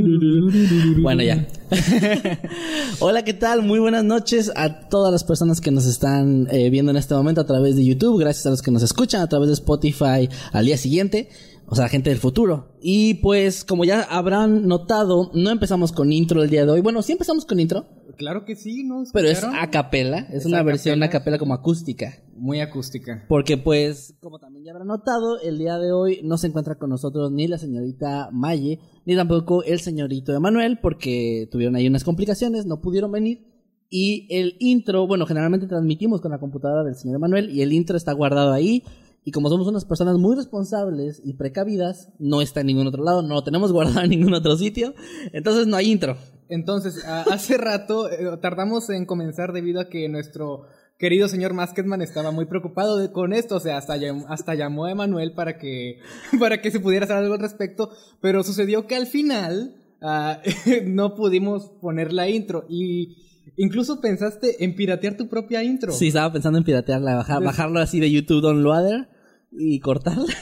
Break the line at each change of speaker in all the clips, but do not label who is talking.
Bueno, ya. Hola, ¿qué tal? Muy buenas noches a todas las personas que nos están eh, viendo en este momento a través de YouTube. Gracias a los que nos escuchan a través de Spotify al día siguiente. O sea, gente del futuro. Y pues, como ya habrán notado, no empezamos con intro el día de hoy. Bueno, sí empezamos con intro,
Claro que sí, ¿no?
pero es a capela. Es, una versión a
capela
como acústica.
Muy acústica.
Porque pues, como también ya habrán notado, el día de hoy no se encuentra con nosotros ni la señorita Maye, ni tampoco el señorito Emanuel, porque tuvieron ahí unas complicaciones, no pudieron venir. Y el intro, bueno, generalmente transmitimos con la computadora del señor Emanuel y el intro está guardado ahí. Y como somos unas personas muy responsables y precavidas, no está en ningún otro lado, no lo tenemos guardado en ningún otro sitio. Entonces no hay intro.
Entonces, hace rato eh, tardamos en comenzar debido a que nuestro querido señor Masketman estaba muy preocupado de- con esto. O sea, hasta, llam- hasta llamó a Emanuel para que, para que se pudiera hacer algo al respecto. Pero sucedió que al final ah, no pudimos poner la intro. Y incluso pensaste en piratear tu propia intro.
Sí, estaba pensando en piratearla, bajar- bajarlo así de YouTube Downloader y cortarla.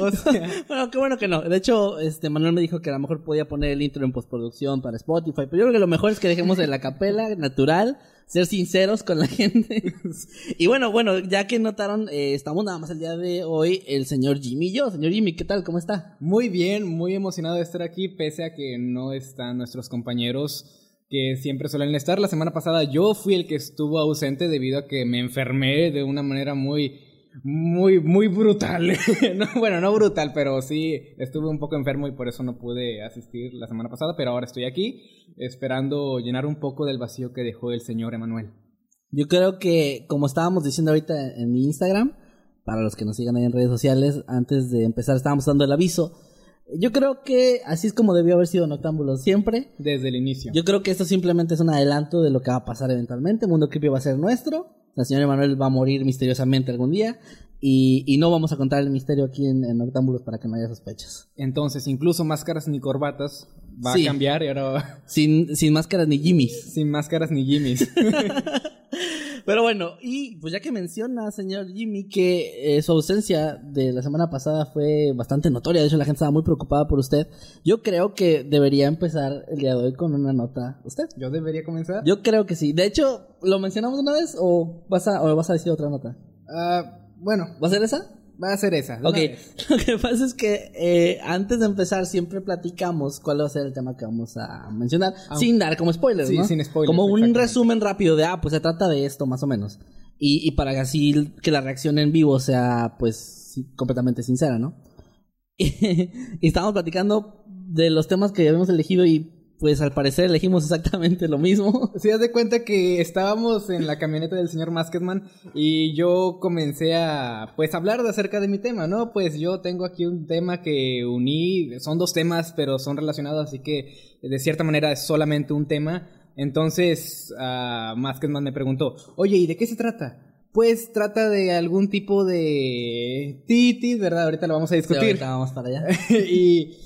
O sea,
Bueno, qué bueno que no. De hecho, este Manuel me dijo que a lo mejor podía poner el intro en postproducción para Spotify, pero yo creo que lo mejor es que dejemos en la capela natural, ser sinceros con la gente. y bueno, bueno, ya que notaron, eh, estamos nada más el día de hoy el señor Jimmy y yo. Señor Jimmy, ¿qué tal? ¿Cómo está?
Muy bien, muy emocionado de estar aquí, pese a que no están nuestros compañeros que siempre suelen estar. La semana pasada yo fui el que estuvo ausente debido a que me enfermé de una manera muy, muy, muy brutal. No, bueno, no brutal, pero sí estuve un poco enfermo y por eso no pude asistir la semana pasada, pero ahora estoy aquí esperando llenar un poco del vacío que dejó el señor Emanuel.
Yo creo que, como estábamos diciendo ahorita en mi Instagram, para los que nos sigan ahí en redes sociales, antes de empezar estábamos dando el aviso. Yo creo que así es como debió haber sido Noctámbulo siempre.
Desde el inicio.
Yo creo que esto simplemente es un adelanto de lo que va a pasar eventualmente. Mundo Creepy va a ser nuestro. El señor Emanuel va a morir misteriosamente algún día. Y, y no vamos a contar el misterio aquí en, en Noctámbulos para que no haya sospechas.
Entonces, incluso máscaras ni corbatas va
Sí.
a cambiar y ahora
Sin, sin máscaras ni Jimmys.
sin máscaras ni Jimmys.
Pero bueno, y pues ya que menciona, señor Jimmy, que eh, su ausencia de la semana pasada fue bastante notoria, de hecho la gente estaba muy preocupada por usted, yo creo que debería empezar el día de hoy con una nota usted.
¿Yo debería comenzar?
Yo creo que sí. De hecho, ¿lo mencionamos una vez o vas a, o vas a decir otra nota?
Ah, bueno,
¿Va a ser esa?
Va a ser esa.
Ok,
vez.
lo que pasa es que eh, antes de empezar siempre platicamos cuál va a ser el tema que vamos a mencionar,
Ah,
sin dar como spoilers,
sí,
¿no?
sin spoilers,
Como un resumen rápido de, ah, pues se trata de esto, más o menos. Y, y para que así que la reacción en vivo sea, pues, completamente sincera, ¿no? y estábamos platicando de los temas que habíamos elegido y, pues, al parecer elegimos exactamente lo mismo.
Si das de cuenta que estábamos en la camioneta del señor Masketman y yo comencé a pues hablar de acerca de mi tema, ¿no? Pues yo tengo aquí un tema que uní, son dos temas pero son relacionados, así que de cierta manera es solamente un tema. Entonces Masketman me preguntó, oye, ¿y de qué se trata? Pues trata de algún tipo de titis, ¿verdad? Ahorita lo vamos a
Sí,
discutir.
ahorita vamos para allá.
y,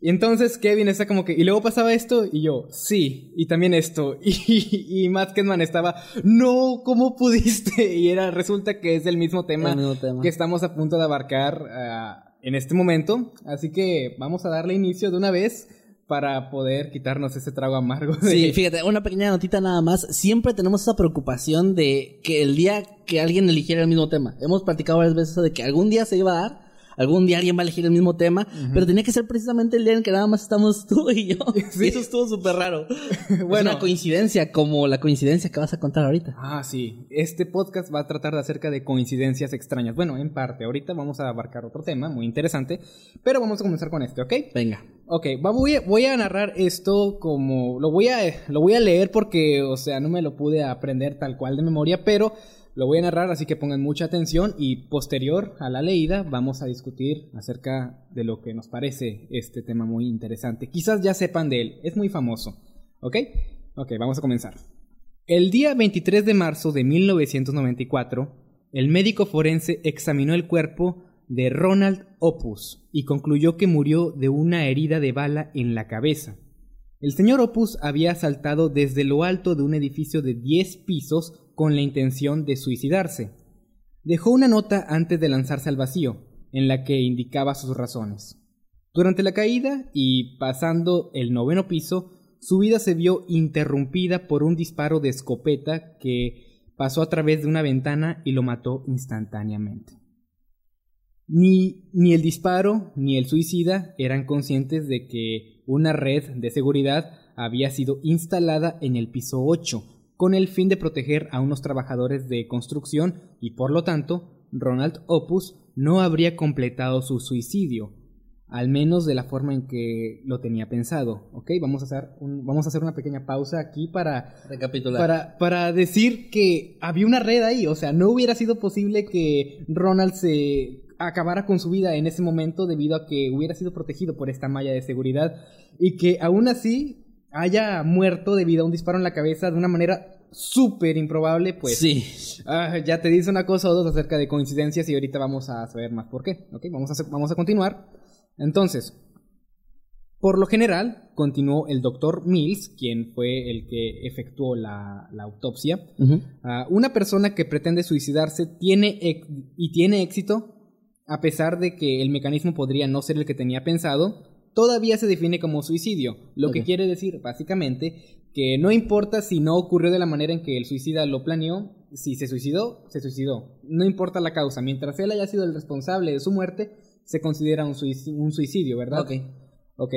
y entonces Kevin está como que, y luego pasaba esto, y yo, sí, y también esto, y, y Matt Kedman estaba, no, ¿cómo pudiste? Y era, resulta que es el mismo tema,
El mismo tema.
que estamos a punto de abarcar ah, en este momento, así que vamos a darle inicio de una vez para poder quitarnos ese trago amargo. de-
Sí, fíjate, una pequeña notita nada más. Siempre tenemos esa preocupación de que el día que alguien eligiera el mismo tema. Hemos platicado varias veces eso de que algún día se iba a dar, algún día alguien va a elegir el mismo tema, pero tenía que ser precisamente el día en que nada más estamos tú y yo.
Sí.
Y eso estuvo súper raro. bueno, una coincidencia como la coincidencia que vas a contar ahorita.
Ah, sí. Este podcast va a tratar de acerca de coincidencias extrañas. Bueno, en parte. Ahorita vamos a abarcar otro tema muy interesante. Pero vamos a comenzar con este, ¿ok?
Venga.
Ok, voy, a, voy a narrar esto como... Lo voy, a, lo voy a leer porque, o sea, no me lo pude aprender tal cual de memoria, pero Lo voy a narrar, así que pongan mucha atención y posterior a la leída vamos a discutir acerca de lo que nos parece este tema muy interesante. Quizás ya sepan de él, es muy famoso. ¿Ok? Ok, vamos a comenzar. El día 23 de marzo de 1994, el médico forense examinó el cuerpo de Ronald Opus y concluyó que murió de una herida de bala en la cabeza. El señor Opus había saltado desde lo alto de un edificio de 10 pisos con la intención de suicidarse. Dejó una nota antes de lanzarse al vacío, en la que indicaba sus razones. Durante la caída y pasando el noveno piso, su vida se vio interrumpida por un disparo de escopeta que pasó a través de una ventana y lo mató instantáneamente. Ni, ni el disparo ni el suicida eran conscientes de que una red de seguridad había sido instalada en el piso 8 con el fin de proteger a unos trabajadores de construcción y por lo tanto Ronald Opus no habría completado su suicidio, al menos de la forma en que lo tenía pensado. ¿Ok? Vamos a hacer, vamos a hacer una pequeña pausa aquí para
recapitular.
Para, para decir que había una red ahí, o sea, no hubiera sido posible que Ronald se acabara con su vida en ese momento debido a que hubiera sido protegido por esta malla de seguridad y que aún así haya muerto debido a un disparo en la cabeza de una manera súper improbable, pues
sí.
Ah, ya te dice una cosa o dos acerca de coincidencias y ahorita vamos a saber más por qué. ¿ok? Vamos, a vamos a continuar. Entonces, por lo general, continuó el doctor Mills, quien fue el que efectuó la, autopsia. Ah, una persona que pretende suicidarse tiene y tiene éxito, a pesar de que el mecanismo podría no ser el que tenía pensado, todavía se define como suicidio, lo que quiere decir básicamente que no importa si no ocurrió de la manera en que el suicida lo planeó, si se suicidó, se suicidó, no importa la causa, mientras él haya sido el responsable de su muerte, se considera un suicidio, ¿verdad?
Ok.
Ok.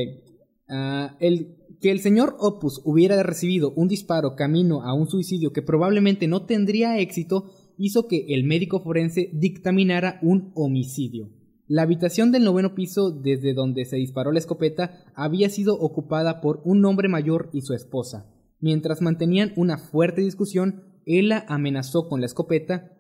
Ah, el, que el señor Opus hubiera recibido un disparo camino a un suicidio que probablemente no tendría éxito hizo que el médico forense dictaminara un homicidio. La habitación del noveno piso desde donde se disparó la escopeta había sido ocupada por un hombre mayor y su esposa. Mientras mantenían una fuerte discusión, ella amenazó con la escopeta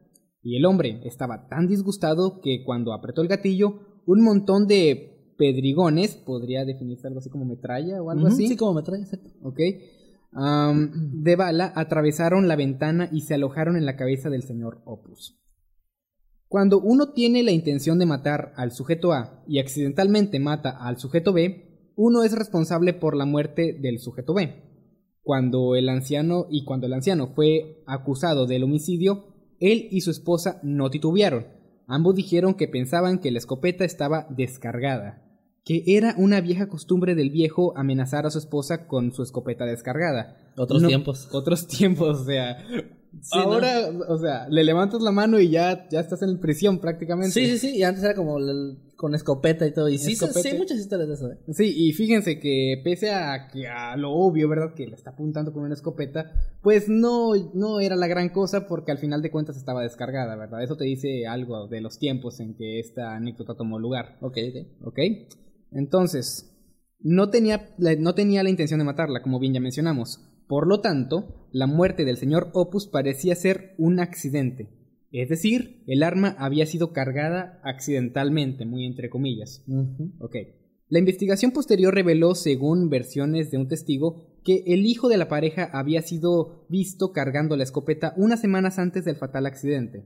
y el hombre estaba tan disgustado que cuando apretó el gatillo, un montón de pedrigones, podría definirse algo así como metralla o algo así.
Sí, como metralla, exacto.
Ok. de bala atravesaron la ventana y se alojaron en la cabeza del señor Opus. Cuando uno tiene la intención de matar al sujeto A y accidentalmente mata al sujeto B, uno es responsable por la muerte del sujeto B. Cuando el anciano y cuando el anciano fue acusado del homicidio, él y su esposa no titubearon. Ambos dijeron que pensaban que la escopeta estaba descargada, que era una vieja costumbre del viejo amenazar a su esposa con su escopeta descargada.
Otros tiempos.
Otros tiempos, o sea, Ahora, o sea, le levantas la mano y ya, ya estás en prisión prácticamente.
Sí, sí, sí. Y antes era como con escopeta y todo. Y sí, sí, hay muchas historias de eso. ¿eh?
Sí, y fíjense que pese a que a lo obvio, ¿verdad? Que le está apuntando con una escopeta, pues no, no era la gran cosa porque al final de cuentas estaba descargada, ¿verdad? Eso te dice algo de los tiempos en que esta anécdota tomó lugar.
Ok, ok.
Ok. Entonces, no tenía, no tenía la intención de matarla, como bien ya mencionamos. Por lo tanto, la muerte del señor Opus parecía ser un accidente, es decir, el arma había sido cargada accidentalmente, muy entre comillas. La investigación posterior reveló, según versiones de un testigo, que el hijo de la pareja había sido visto cargando la escopeta unas semanas antes del fatal accidente.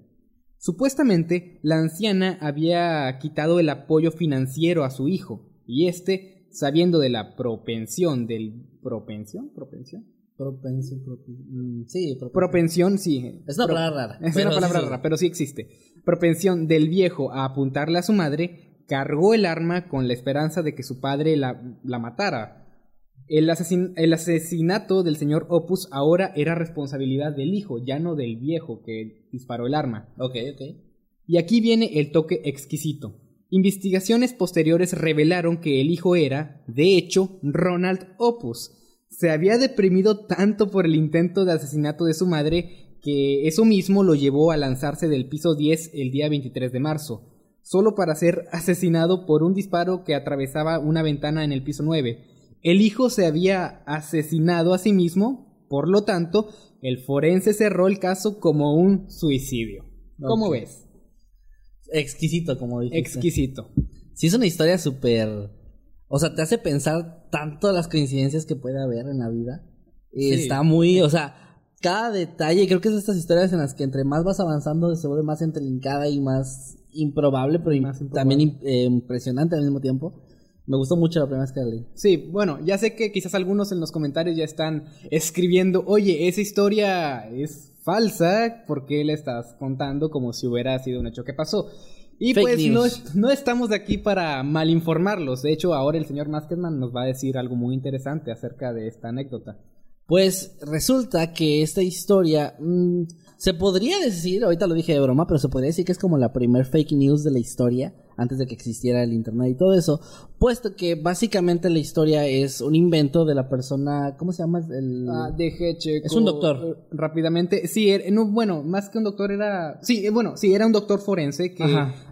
Supuestamente, la anciana había quitado el apoyo financiero a su hijo, y éste, sabiendo de la propensión del... ¿Propensión? ¿Propensión?
Propensión, mm, sí,
propensión. sí.
Es una palabra rara.
Es una palabra rara, pero sí existe. Propensión del viejo a apuntarle a su madre, cargó el arma con la esperanza de que su padre la, la matara. El, el, asesinato del señor Opus ahora era responsabilidad del hijo, ya no del viejo que disparó el arma.
Ok, ok.
Y aquí viene el toque exquisito. Investigaciones posteriores revelaron que el hijo era, de hecho, Ronald Opus, se había deprimido tanto por el intento de asesinato de su madre que eso mismo lo llevó a lanzarse del piso 10 el día 23 de marzo, solo para ser asesinado por un disparo que atravesaba una ventana en el piso 9. El hijo se había asesinado a sí mismo, por lo tanto, el forense cerró el caso como un suicidio. ¿Cómo ves?
Exquisito, como dijiste.
Exquisito.
Sí, es una historia súper. O sea, te hace pensar tanto las coincidencias que puede haber en la vida. Y
Sí.
está muy. O sea, cada detalle. Creo que es de estas historias en las que entre más vas avanzando se vuelve más entrelincada y más improbable, pero
Más improbable.
también eh, impresionante al mismo tiempo. Me gustó mucho la primera vez que la leí.
Sí, bueno, ya sé que quizás algunos en los comentarios ya están escribiendo, oye, esa historia es falsa, ¿por qué la estás contando como si hubiera sido un hecho que pasó? Y
Fake
pues no,
news.
no estamos de aquí para malinformarlos. De hecho, ahora el señor Maskerman nos va a decir algo muy interesante acerca de esta anécdota.
Pues resulta que esta historia mm, se podría decir, ahorita lo dije de broma, pero se podría decir que es como la primer fake news de la historia antes de que existiera el internet y todo eso, puesto que básicamente la historia es un invento de la persona, ¿cómo se llama? El...
Ah, deje checo,
Es un doctor.
eh, rápidamente. Sí, er- no, bueno, más que un doctor era... Sí, eh, bueno, sí, era un doctor forense que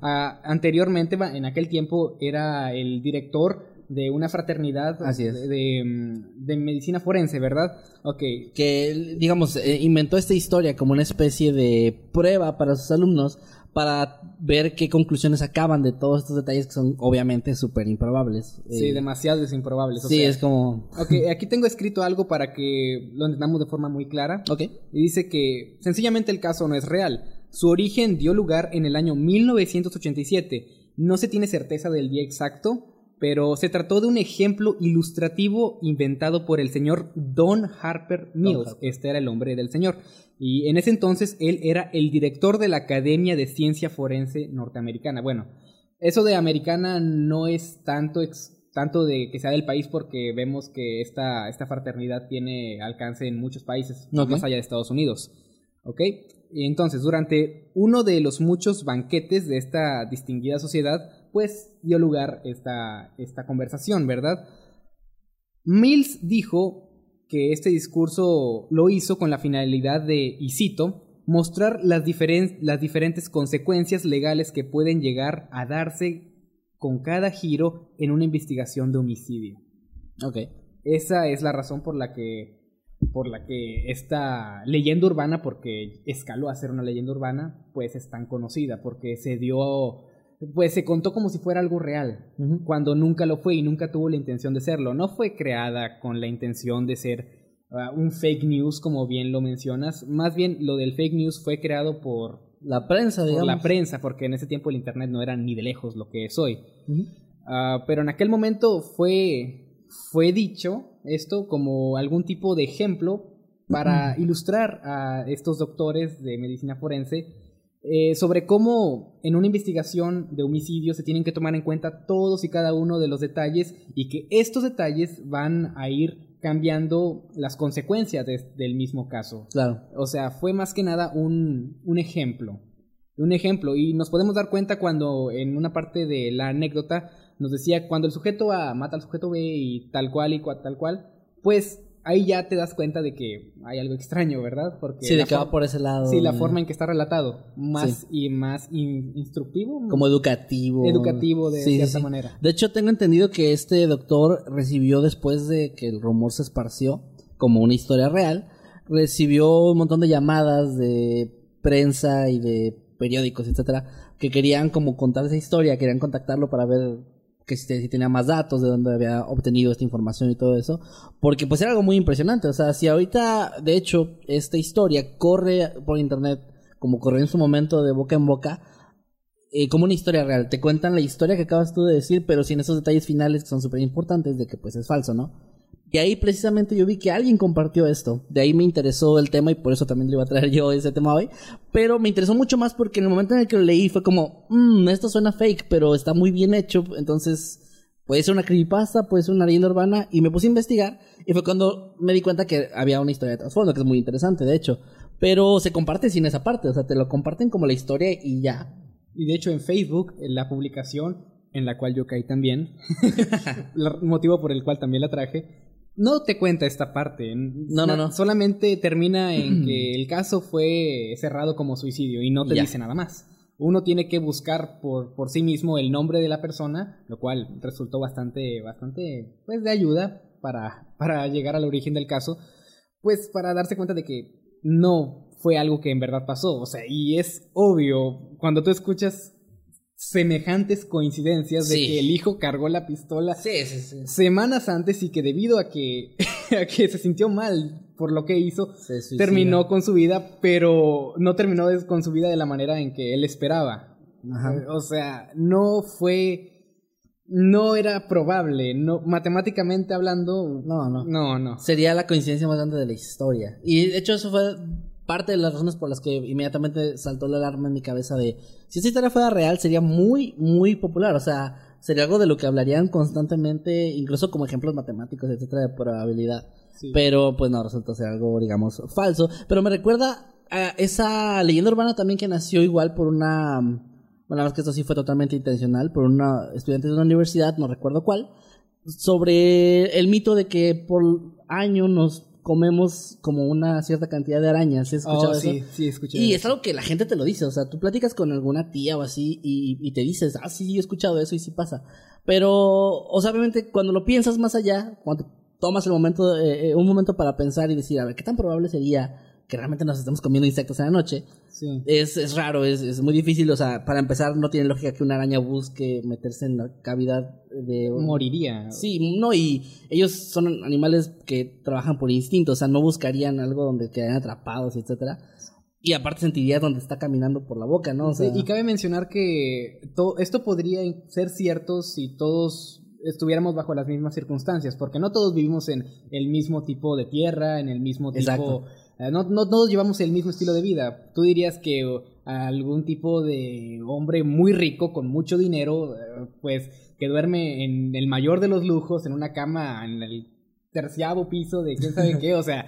ah, anteriormente, en aquel tiempo, era el director de una fraternidad
Así es.
De, de, de medicina forense, ¿verdad? Ok.
que, digamos, eh, inventó esta historia como una especie de prueba para sus alumnos para ver qué conclusiones sacaban de todos estos detalles que son obviamente súper improbables.
Sí,
Eh,
demasiados improbables. o
sí,
sea,
es como...
Ok, aquí tengo escrito algo para que lo entendamos de forma muy clara.
Ok.
Y dice que sencillamente el caso no es real. Su origen dio lugar en el año 1987. No se tiene certeza del día exacto, pero se trató de un ejemplo ilustrativo inventado por el señor Don Harper Mills.
Harper.
Este era el nombre del señor. Y en ese entonces él era el director de la Academia de Ciencia Forense norteamericana. Bueno, eso de americana no es tanto ex- tanto de que sea del país porque vemos que esta, esta fraternidad tiene alcance en muchos países,
Ok.
más allá de Estados Unidos. ¿Ok? Y entonces, durante uno de los muchos banquetes de esta distinguida sociedad, pues dio lugar esta, esta conversación, ¿verdad? Mills dijo que este discurso lo hizo con la finalidad de, y cito, mostrar las, diferen- las diferentes consecuencias legales que pueden llegar a darse con cada giro en una investigación de homicidio.
Ok.
Esa es la razón por la que por la que esta leyenda urbana, porque escaló a ser una leyenda urbana, pues es tan conocida, porque se dio, pues se contó como si fuera algo real, cuando nunca lo fue y nunca tuvo la intención de serlo. No fue creada con la intención de ser ah, un fake news, como bien lo mencionas. Más bien, lo del fake news fue creado por,
La prensa,
por
digamos.
la prensa, porque en ese tiempo el Internet no era ni de lejos lo que es hoy. Ah, pero en aquel momento fue, fue dicho esto como algún tipo de ejemplo para ilustrar a estos doctores de medicina forense eh, sobre cómo en una investigación de homicidio se tienen que tomar en cuenta todos y cada uno de los detalles y que estos detalles van a ir cambiando las consecuencias de- del mismo caso.
Claro.
O sea, fue más que nada un, un ejemplo. Un ejemplo. Y nos podemos dar cuenta cuando en una parte de la anécdota nos decía cuando el sujeto A mata al sujeto B y tal cual y cua- tal cual, pues ahí ya te das cuenta de que hay algo extraño, ¿verdad? Porque
Sí, de que va por ese lado.
Sí, la forma en que está relatado. Más y más in- instructivo.
Como educativo.
educativo de
sí,
cierta
sí.
manera.
De hecho, tengo entendido que este doctor recibió después de que el rumor se esparció, como una historia real, recibió un montón de llamadas de prensa y de periódicos, etcétera, que querían como contar esa historia, querían contactarlo para ver que si, si tenía más datos, de dónde había obtenido esta información y todo eso, porque pues era algo muy impresionante, o sea, si ahorita, de hecho, esta historia corre por internet, como corrió en su momento de boca en boca, eh, como una historia real. Te cuentan la historia que acabas tú de decir, pero sin esos detalles finales que son súper importantes de que pues es falso, ¿no? Y ahí precisamente yo vi que alguien compartió esto. De ahí me interesó el tema y por eso también le iba a traer yo ese tema hoy. Pero me interesó mucho más porque en el momento en el que lo leí fue como, mmm, esto suena fake, pero está muy bien hecho. Entonces puede ser una creepypasta, puede ser una leyenda urbana. Y me puse a investigar y fue cuando me di cuenta que había una historia de trasfondo, que es muy interesante, de hecho. Pero se comparte sin esa parte, o sea, te lo comparten como la historia y ya.
Y de hecho en Facebook, en la publicación en la cual yo caí también, el motivo por el cual también la traje, no te cuenta esta parte.
No, no, no.
Solamente termina en que el caso fue cerrado como suicidio y no te
Ya.
dice nada más. Uno tiene que buscar por, por sí mismo el nombre de la persona, lo cual resultó bastante, bastante, pues de ayuda para, para llegar al origen del caso, pues para darse cuenta de que no fue algo que en verdad pasó. O sea, y es obvio, cuando tú escuchas semejantes coincidencias de
Sí.
que el hijo cargó la pistola
Sí, sí, sí.
semanas antes y que debido a que, a que se sintió mal por lo que hizo, terminó con su vida, pero no terminó con su vida de la manera en que él esperaba.
Ajá.
O sea, no fue... No era probable, no, matemáticamente hablando...
No, no.
No, no.
Sería la coincidencia más grande de la historia. Y de hecho eso fue parte de las razones por las que inmediatamente saltó la alarma en mi cabeza de si esta historia fuera real sería muy, muy popular. O sea, sería algo de lo que hablarían constantemente, incluso como ejemplos matemáticos, etcétera, de probabilidad.
Sí.
Pero pues no, resultó ser algo, digamos, falso. Pero me recuerda a esa leyenda urbana también que nació igual por una... Bueno, es que esto sí fue totalmente intencional, por una estudiante de una universidad, no recuerdo cuál, sobre el mito de que por año nos comemos como una cierta cantidad de arañas. ¿Has escuchado
Oh,
eso?
sí, sí, escuché.
Y
eso.
es algo que la gente te lo dice, o sea, tú platicas con alguna tía o así y, y te dices, ah, sí, sí, he escuchado eso y sí pasa. Pero, o sea, obviamente cuando lo piensas más allá, cuando tomas el momento, eh, eh, un momento para pensar y decir, a ver, ¿qué tan probable sería que realmente nos estemos comiendo insectos en la noche?
Sí.
Es, es raro, es, es muy difícil, o sea, para empezar no tiene lógica que una araña busque meterse en la cavidad de...
Moriría.
Sí, no, y ellos son animales que trabajan por instinto, o sea, no buscarían algo donde quedaran atrapados, etcétera. Y aparte sentiría donde está caminando por la boca, ¿no? O
Sí, y cabe mencionar que to- esto podría ser cierto si todos estuviéramos bajo las mismas circunstancias, porque no todos vivimos en el mismo tipo de tierra, en el mismo tipo...
Exacto.
No, no todos llevamos el mismo estilo de vida. Tú dirías que algún tipo de hombre muy rico, con mucho dinero, eh, pues que duerme en el mayor de los lujos, en una cama en el terciavo piso de quién sabe qué, o sea,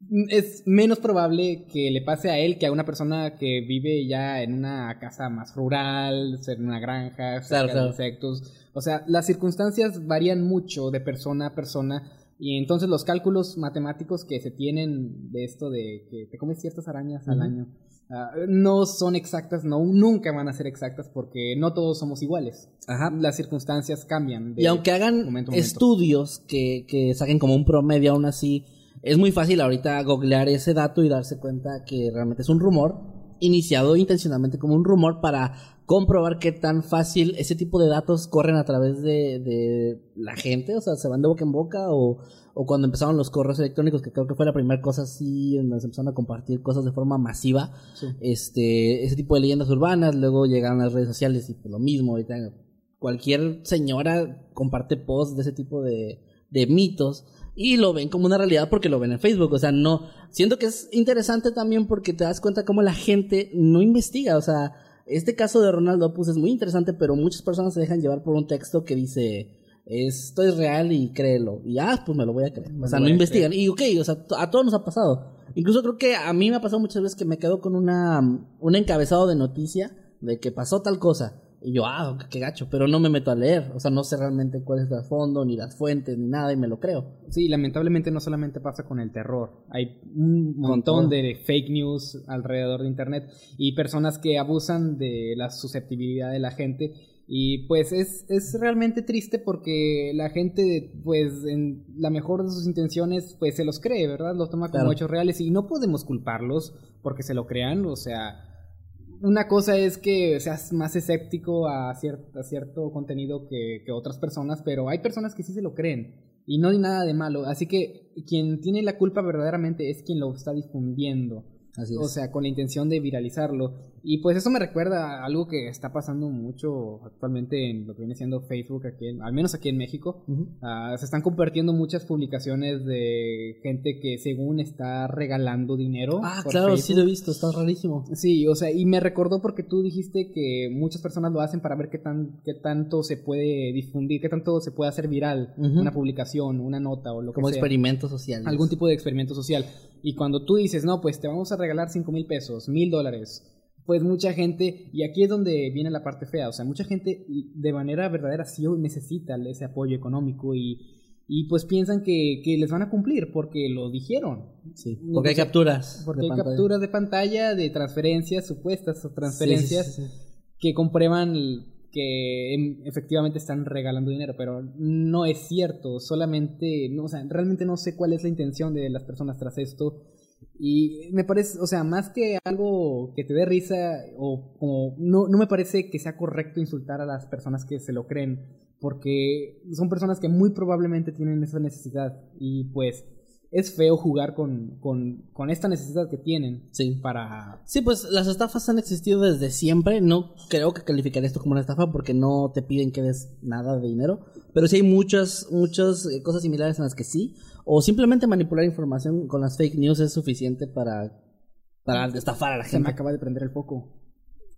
es menos probable que le pase a él que a una persona que vive ya en una casa más rural, en una granja, cerca
Claro,
de insectos. O sea, las circunstancias varían mucho de persona a persona y entonces los cálculos matemáticos que se tienen de esto de que te comes ciertas arañas al año ah, no son exactas, no nunca van a ser exactas porque no todos somos iguales.
Ajá.
Las circunstancias cambian. de
Y aunque hagan
momento a momento.
estudios que, que saquen como un promedio aún así, es muy fácil ahorita googlear ese dato y darse cuenta que realmente es un rumor, iniciado intencionalmente como un rumor para comprobar qué tan fácil ese tipo de datos corren a través de, de la gente, o sea, se van de boca en boca o, o cuando empezaron los correos electrónicos, que creo que fue la primera cosa así, donde se empezaron a compartir cosas de forma masiva,
Sí.
este, ese tipo de leyendas urbanas, luego llegaron las redes sociales y pues lo mismo, ahorita cualquier señora comparte posts de ese tipo de, de mitos y lo ven como una realidad porque lo ven en Facebook, o sea, no, siento que es interesante también porque te das cuenta cómo la gente no investiga, o sea, este caso de Ronald Opus es muy interesante, pero muchas personas se dejan llevar por un texto que dice, esto es real y créelo, y ah, pues me lo voy a creer, o sea, no investigan, y ok, o sea, a todos nos ha pasado, incluso creo que a mí me ha pasado muchas veces que me quedo con una, un encabezado de noticia de que pasó tal cosa, y yo, ah, qué gacho, pero no me meto a leer, o sea, no sé realmente cuál es el trasfondo, ni las fuentes, ni nada, y me lo creo.
Sí, lamentablemente no solamente pasa con el terror. Hay un montón de fake news alrededor de Internet y personas que abusan de la susceptibilidad de la gente. Y pues es, es realmente triste porque la gente, pues en la mejor de sus intenciones, pues se los cree, ¿verdad? Los toma como
Claro.
hechos reales y no podemos culparlos porque se lo crean. O sea, una cosa es que seas más escéptico a, cier- a cierto contenido que, que otras personas, pero hay personas que sí se lo creen y no hay nada de malo. Así que quien tiene la culpa verdaderamente es quien lo está difundiendo.
Así es.
O sea, con la intención de viralizarlo. Y pues eso me recuerda a algo que está pasando mucho actualmente en lo que viene siendo Facebook, aquí en- al menos aquí en México. Ah, se están compartiendo muchas publicaciones de gente que según está regalando dinero.
Ah, claro, sí
Facebook.
lo he visto, está rarísimo.
Sí, o sea, y me recordó porque tú dijiste que muchas personas lo hacen para ver qué tan qué tanto se puede difundir, qué tanto se puede hacer viral una publicación, una nota o lo
Como
que sea.
experimento social.
Algún tipo de experimento social. Y cuando tú dices, no, pues te vamos a regalar cinco mil pesos, mil dólares, pues mucha gente, y aquí es donde viene la parte fea, o sea, mucha gente de manera verdadera sí necesita ese apoyo económico y, y pues piensan que, que les van a cumplir porque lo dijeron.
Sí, porque hay capturas.
Porque hay
pantalla.
capturas de pantalla de transferencias, supuestas transferencias,
Sí, sí,
que comprueban que em, efectivamente están regalando dinero, pero no es cierto, solamente, no, o sea, realmente no sé cuál es la intención de las personas tras esto. Y me parece, o sea, más que algo que te dé risa o como no, no me parece que sea correcto insultar a las personas que se lo creen, porque son personas que muy probablemente tienen esa necesidad y pues es feo jugar con, con, con esta necesidad que tienen
Sí.
para...
Sí, pues las estafas han existido desde siempre. No creo que calificaría esto como una estafa porque no te piden que des nada de dinero. Pero sí hay muchas, muchas eh, cosas similares en las que sí. O simplemente manipular información con las fake news es suficiente para, para estafar a la
Se me
gente.
acaba de prender el foco.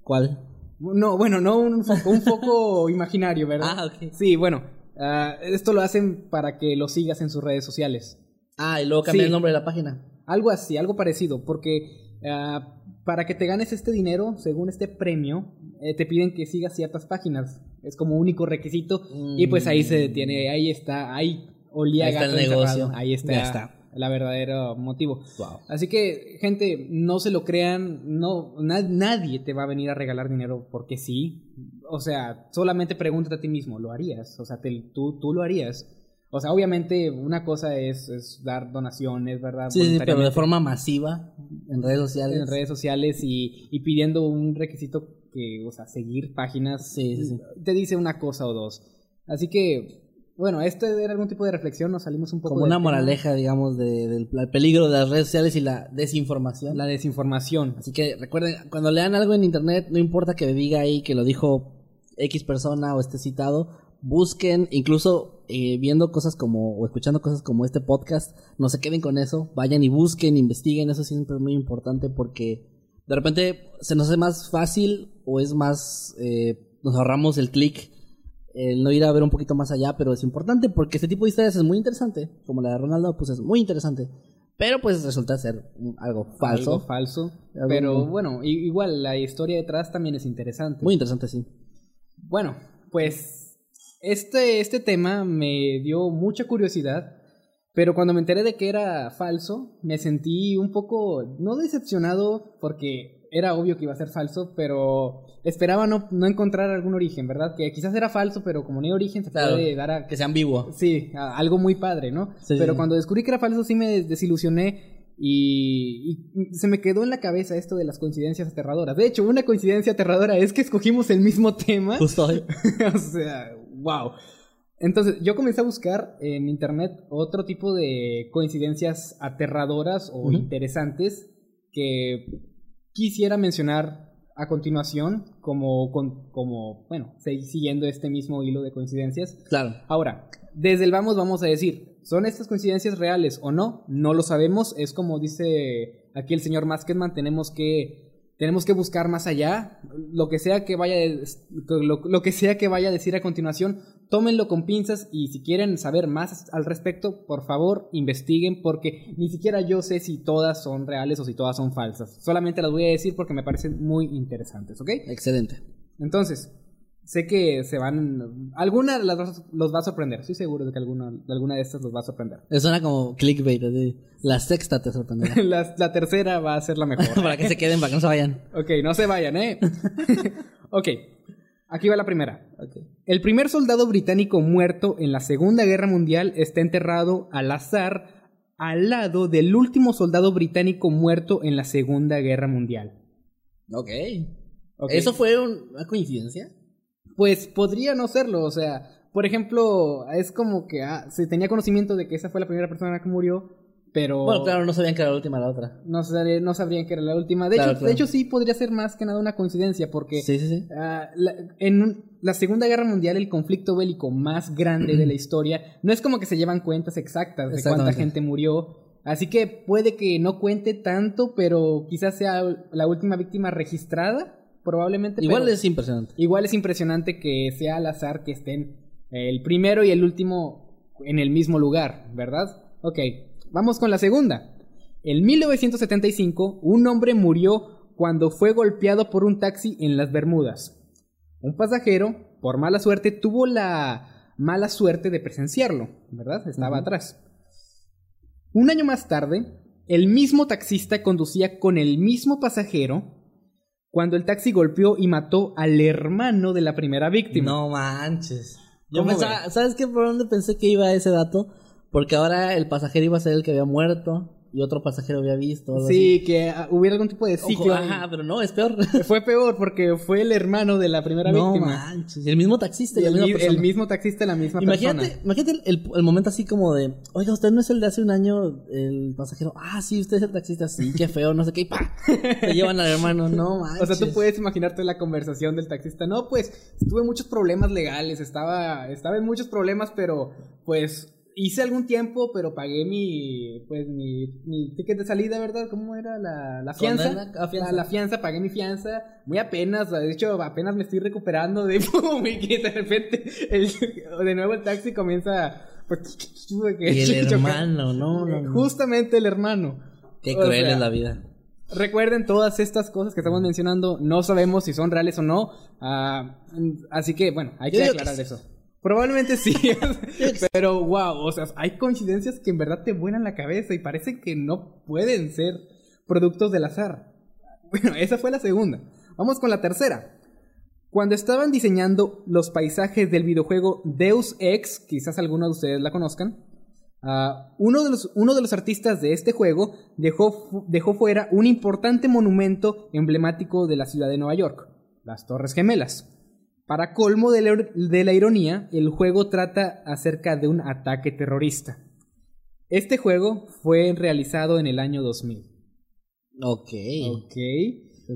¿Cuál?
No, bueno, no un foco, un foco imaginario, ¿verdad?
Ah, ok.
Sí, bueno, ah, esto lo hacen para que lo sigas en sus redes sociales.
Ah, y luego cambia
Sí.
el nombre de la página.
Algo así, algo parecido, porque ah, para que te ganes este dinero, según este premio, eh, te piden que sigas ciertas páginas. Es como único requisito y pues ahí se detiene, ahí está, ahí olía
Ahí está
gato
el
encerrado,
negocio.
ahí está,
Ya está.
la verdadero motivo.
Wow.
Así que, gente, no se lo crean, no, na- nadie te va a venir a regalar dinero porque sí. O sea, solamente pregúntate a ti mismo, ¿lo harías? O sea, te- tú, tú lo harías. O sea, obviamente una cosa es, es dar donaciones, ¿verdad?
Sí, sí, pero de forma masiva en redes sociales.
en redes sociales y, y pidiendo un requisito que, o sea, seguir páginas,
Sí, sí, sí.
te dice una cosa o dos. Así que, bueno, esto era algún tipo de reflexión, nos salimos un poco
Como una
tema.
moraleja, digamos, de- del del peligro de las redes sociales y la desinformación.
La desinformación.
Así que recuerden, cuando lean algo en internet, no importa que diga ahí que lo dijo X persona o esté citado, busquen, incluso eh, viendo cosas como, o escuchando cosas como este podcast, no se queden con eso, vayan y busquen, investiguen, eso siempre es muy importante porque de repente se nos hace más fácil o es más, eh, nos ahorramos el clic, el no ir a ver un poquito más allá, pero es importante porque este tipo de historias es muy interesante, como la de Ronaldo, pues es muy interesante. Pero pues resulta ser algo falso.
Algo falso.
Algo
Pero
muy-
bueno, igual la historia detrás también es interesante.
Muy interesante, sí.
Bueno, pues este, este tema me dio mucha curiosidad, pero cuando me enteré de que era falso, me sentí un poco, no decepcionado, porque era obvio que iba a ser falso, pero esperaba no, no encontrar algún origen, ¿verdad? Que quizás era falso, pero como no hay origen, se
Claro,
puede dar a...
Que sea ambiguo.
Sí, a- algo muy padre, ¿no?
Sí,
pero
sí.
cuando descubrí que era falso sí me des- desilusioné y, y se me quedó en la cabeza esto de las coincidencias aterradoras. De hecho, una coincidencia aterradora es que escogimos el mismo tema.
Justo hoy.
o sea, wow. Entonces, yo comencé a buscar en internet otro tipo de coincidencias aterradoras o interesantes que quisiera mencionar a continuación como, con- como, bueno, siguiendo este mismo hilo de coincidencias.
Claro.
Ahora, desde el vamos vamos a decir, ¿son estas coincidencias reales o no? No lo sabemos, es como dice aquí el señor Masketman, tenemos que tenemos que buscar más allá, lo que sea que vaya lo, lo que sea que vaya a decir a continuación, tómenlo con pinzas y si quieren saber más al respecto, por favor, investiguen porque ni siquiera yo sé si todas son reales o si todas son falsas. Solamente las voy a decir porque me parecen muy interesantes, ¿ok?
Excelente.
Entonces, sé que se van. Alguna las vas- los va a sorprender. Estoy seguro de que alguna, de alguna de estas los va a sorprender.
Suena como clickbait. así. La sexta te sorprenderá.
La, la tercera va a ser la mejor.
para que se queden, para que no se vayan.
ok, no se vayan, ¿eh? ok, aquí va la primera. El primer soldado británico muerto en la Segunda Guerra Mundial está enterrado al azar al lado del último soldado británico muerto en la Segunda Guerra Mundial.
Ok.
Ok.
¿Eso fue un- una coincidencia?
Pues podría no serlo, o sea, por ejemplo, es como que ah, se tenía conocimiento de que esa fue la primera persona que murió, pero
Bueno, claro, no sabían que era la última la otra.
no, sabría- no sabrían que era la última. De,
Claro,
hecho,
claro.
de hecho, sí podría ser más que nada una coincidencia, porque
Sí, sí, sí.
ah, la- en un- la Segunda Guerra Mundial, el conflicto bélico más grande de la historia, no es como que se llevan cuentas exactas de cuánta gente murió. Así que puede que no cuente tanto, pero quizás sea la última víctima registrada, probablemente.
Igual
pero-
es impresionante.
Igual es impresionante que sea al azar que estén el primero y el último en el mismo lugar, ¿verdad? Ok, vamos con la segunda. En 1975, un hombre murió cuando fue golpeado por un taxi en las Bermudas. Un pasajero, por mala suerte, tuvo la mala suerte de presenciarlo, ¿verdad? Estaba atrás. Un año más tarde, el mismo taxista conducía con el mismo pasajero cuando el taxi golpeó y mató al hermano de la primera víctima.
No manches. Yo
¿Cómo
pensaba, ¿sabes qué? ¿Por dónde pensé que iba ese dato? Porque ahora el pasajero iba a ser el que había muerto. y otro pasajero había visto. algo
Sí, que ah, hubiera algún tipo de ciclo.
Ojo, ajá, pero no, es peor.
Fue peor porque fue el hermano de la primera
no
víctima.
manches. El mismo taxista y
Y
la
el,
misma
mi-
persona.
el mismo taxista, la misma
Imagínate,
persona.
imagínate el, el- el momento así como de, oiga, usted no es el de hace un año, el pasajero. Ah, sí, usted es el taxista, sí, qué feo, no sé qué, y ¡pa! Te llevan al hermano, no manches.
O sea, tú puedes imaginarte la conversación del taxista. No, pues tuve muchos problemas legales, estaba, estaba en muchos problemas, pero pues hice algún tiempo, pero pagué mi, pues mi, mi ticket de salida, ¿verdad? ¿Cómo era la, la fianza?
Ah, fianza.
La, la fianza, pagué mi fianza, muy apenas, de hecho apenas me estoy recuperando de que de repente el- de nuevo el taxi comienza pues, que
Y el
chocar.
hermano, no.
Justamente el hermano.
Qué
O
cruel
sea,
es la vida.
Recuerden todas estas cosas que estamos mencionando, no sabemos si son reales o no, ah, así que bueno, hay
Yo
que
que
aclarar
sí.
eso. Probablemente sí, pero wow, o sea, hay coincidencias que en verdad te vuelan la cabeza y parece que no pueden ser productos del azar. Bueno, esa fue la segunda. Vamos con la tercera. Cuando estaban diseñando los paisajes del videojuego Deus Ex, quizás algunos de ustedes la conozcan, ah, uno, de los, uno de los artistas de este juego dejó, dejó fuera un importante monumento emblemático de la ciudad de Nueva York, las Torres Gemelas. Para colmo de la, de la ironía, el juego trata acerca de un ataque terrorista. Este juego fue realizado en el año 2000.
Ok.
Ok.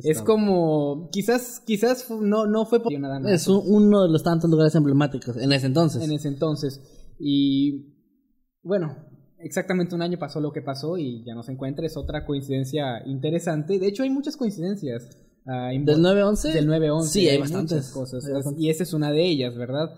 Es como. Quizás, quizás no, no fue por nada más.
Es un- uno de los tantos lugares emblemáticos en ese entonces.
En ese entonces. Y. Bueno, exactamente un año pasó lo que pasó y ya no se encuentra. Es otra coincidencia interesante. De hecho, hay muchas coincidencias. Imbo-
¿Del 9-11?
Del 9-11.
Sí, hay bastantes.
cosas.
Hay.
Y esa es una de ellas, ¿verdad?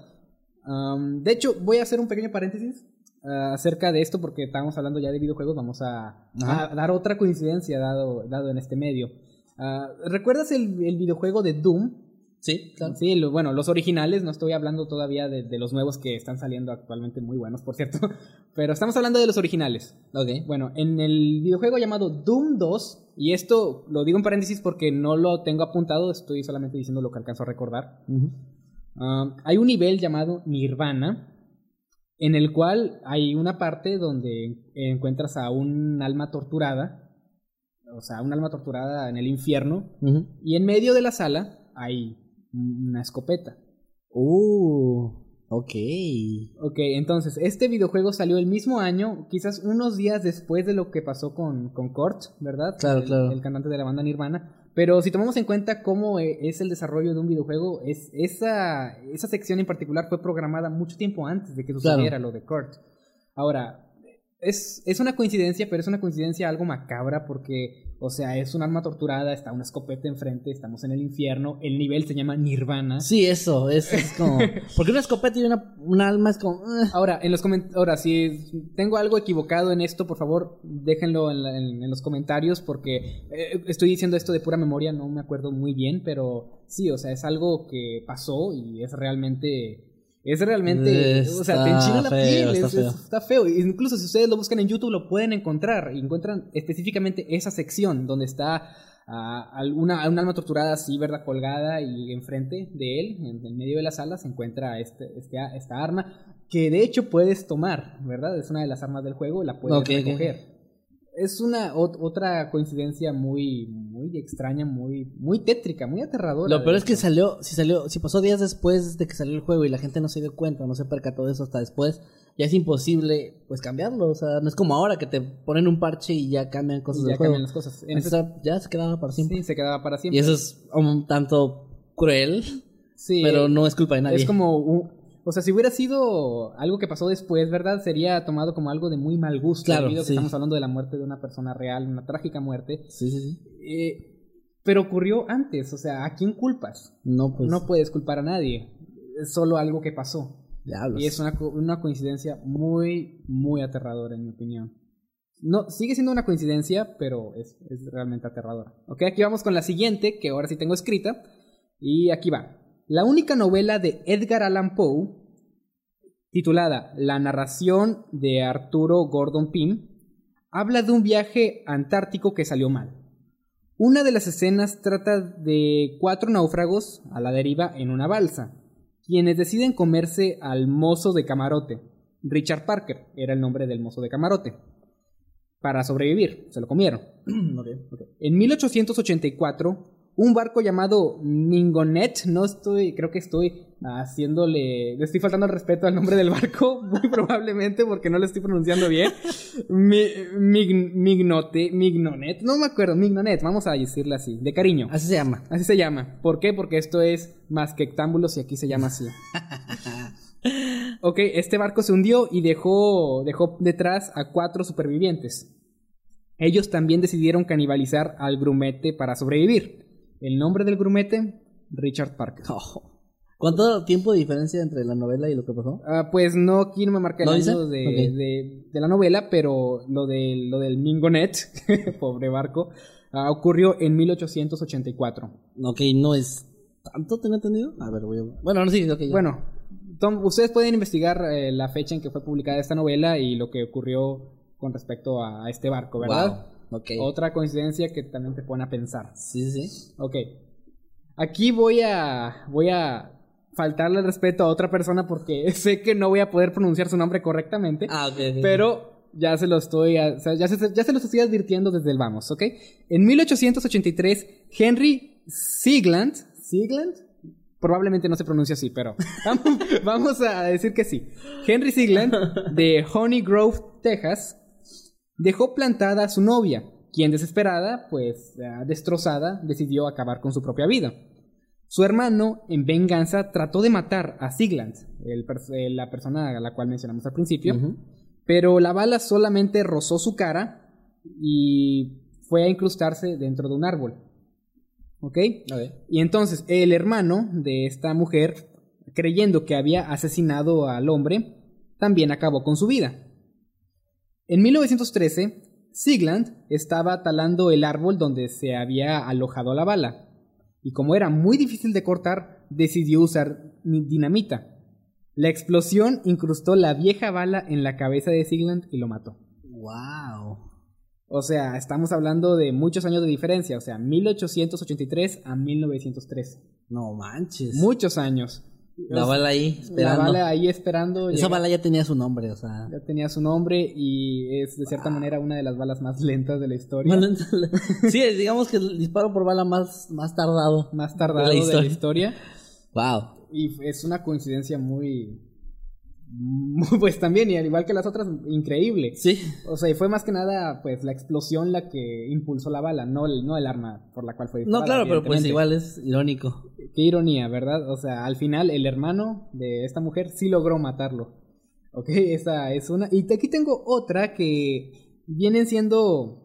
De hecho, voy a hacer un pequeño paréntesis ah, acerca de esto porque estábamos hablando ya de videojuegos. Vamos a dar otra coincidencia dado, dado en este medio. Ah, ¿Recuerdas el, el videojuego de Doom?
Sí, claro.
Sí, lo- bueno, los originales, no estoy hablando todavía de, de los nuevos que están saliendo actualmente, muy buenos, por cierto, pero estamos hablando de los originales.
Ok.
Bueno, en el videojuego llamado Doom 2, y esto lo digo en paréntesis porque no lo tengo apuntado, estoy solamente diciendo lo que alcanzo a recordar. Ah, hay un nivel llamado Nirvana, en el cual hay una parte donde encuentras a un alma torturada, o sea, un alma torturada en el infierno, y en medio de la sala hay una escopeta.
Uh, ok.
Ok, entonces, este videojuego salió el mismo año, quizás unos días después de lo que pasó con, con Kurt, ¿verdad?
Claro,
el,
claro.
El cantante de la banda Nirvana. Pero si tomamos en cuenta cómo eh, es el desarrollo de un videojuego, es, esa, esa sección en particular fue programada mucho tiempo antes de que sucediera lo de Kurt. Ahora, es, es una coincidencia, pero es una coincidencia algo macabra porque, o sea, es un alma torturada, está una escopeta enfrente, estamos en el infierno, el nivel se llama Nirvana.
Sí, eso, es, es como... Porque una escopeta y una, un alma es como... eh.
Ahora, en los coment- ahora, si tengo algo equivocado en esto, por favor, déjenlo en, la- en- en los comentarios porque eh, estoy diciendo esto de pura memoria, no me acuerdo muy bien, pero sí, o sea, es algo que pasó y es realmente... Es realmente... o sea, te enchina la
feo,
piel,
está
es-
feo.
es- está feo. Incluso si ustedes lo buscan en YouTube lo pueden encontrar. Y encuentran específicamente esa sección donde está ah, alguna, un alma torturada así, ¿verdad? Colgada y enfrente de él, en el medio de la sala, se encuentra este, este, esta arma que de hecho puedes tomar, ¿verdad? Es una de las armas del juego, la puedes recoger. Es una ot- otra coincidencia muy, muy extraña, muy, muy tétrica, muy aterradora.
Lo peor es que salió, si salió, si pasó días después de que salió el juego y la gente no se dio cuenta, no se percató de eso hasta después, ya es imposible pues cambiarlo, o sea, no es como ahora que te ponen un parche y ya cambian cosas
Y
del
ya
juego.
cambian las cosas. En ese-
ya se quedaba para siempre.
sí, se quedaba para
y
siempre.
eso es un tanto cruel,
Sí,
pero no es culpa de nadie.
Es como, un- o sea, si hubiera sido algo que pasó después, ¿verdad? Sería tomado como algo de muy mal gusto.
Claro,
debido a que
sí.
estamos hablando de la muerte de una persona real, una trágica muerte.
Sí, sí, sí.
Eh, pero ocurrió antes, o sea, ¿a quién culpas?
No, pues.
no puedes culpar a nadie. Es solo algo que pasó.
diablos.
Y es una coincidencia muy, muy aterradora, en mi opinión. No, sigue siendo una coincidencia, pero es, es realmente aterradora. Ok, aquí vamos con la siguiente, que ahora sí tengo escrita. Y aquí va. La única novela de Edgar Allan Poe, titulada La narración de Arturo Gordon Pym, habla de un viaje antártico que salió mal. Una de las escenas trata de cuatro náufragos a la deriva en una balsa, quienes deciden comerse al mozo de camarote. Richard Parker era el nombre del mozo de camarote. para sobrevivir. Se lo comieron. En 1884, un barco llamado Mingonet, no estoy, creo que estoy haciéndole, le estoy faltando el respeto al nombre del barco, muy probablemente porque no lo estoy pronunciando bien. Mi, mig- mignote, Mignonet, no me acuerdo, Mignonet, vamos a decirle así, de cariño.
Así se llama.
Así se llama. ¿Por qué? Porque esto es más que y aquí se llama así. ok, este barco se hundió y dejó, dejó detrás a cuatro supervivientes. Ellos también decidieron canibalizar al grumete para sobrevivir. El nombre del grumete, Richard Parker.
Oh. ¿Cuánto tiempo de diferencia entre la novela y lo que pasó?
Ah, pues no, aquí no me marca el año de,
Ok.
de- de la novela, pero lo, de, lo del Mingonet, pobre barco, ah, ocurrió en 1884.
Ok, no es tanto, tengo entendido. A ver, voy a... Bueno, no, sí, ok. ya.
Bueno, Tom, ustedes pueden investigar eh, la fecha en que fue publicada esta novela y lo que ocurrió con respecto a este barco, ¿verdad?
Wow. Ok.
Otra coincidencia que también te pone a pensar.
Sí, sí, sí.
Ok. Aquí voy a. voy a faltarle el respeto a otra persona porque sé que no voy a poder pronunciar su nombre correctamente.
Ah.
Pero ya se lo estoy, a- o sea, ya, se, ya se los estoy advirtiendo desde el vamos, ¿ok? En 1883, Henry Siegland, Siegland, probablemente no se pronuncia así, pero vamos, vamos a decir que sí. Henry Siegland, de Honey Grove, Texas, dejó plantada a su novia, quien desesperada, pues destrozada, decidió acabar con su propia vida. Su hermano, en venganza, trató de matar a pers- eh, la persona a la cual mencionamos al principio, pero la bala solamente rozó su cara y fue a incrustarse dentro de un árbol. ¿Ok?
Ok.
Y entonces el hermano de esta mujer, creyendo que había asesinado al hombre, también acabó con su vida. En 1913, Sigland estaba talando el árbol donde se había alojado la bala. Y como era muy difícil de cortar, decidió usar dinamita. La explosión incrustó la vieja bala en la cabeza de Sigland y lo mató.
Wow.
O sea, estamos hablando de muchos años de diferencia, o sea, 1883 a 1913.
No manches.
Muchos años.
La bala ahí,
La
esperando.
bala ahí esperando.
Esa bala ya tenía su nombre, o sea.
ya tenía su nombre y es de cierta manera una de las balas más lentas de la historia.
Sí, digamos que el disparo por bala más, más tardado.
más tardado
de la
de la
historia. Wow.
Y es una coincidencia muy... Pues también, y al igual que las otras, increíble.
Sí.
O sea, y fue más que nada, pues, la explosión la que impulsó la bala, no el, no el arma por la cual fue
No,
disparada.
claro, pero pues igual es irónico.
Qué ironía, ¿verdad? O sea, al final el hermano de esta mujer sí logró matarlo. Ok, esa es una. Y aquí tengo otra que vienen siendo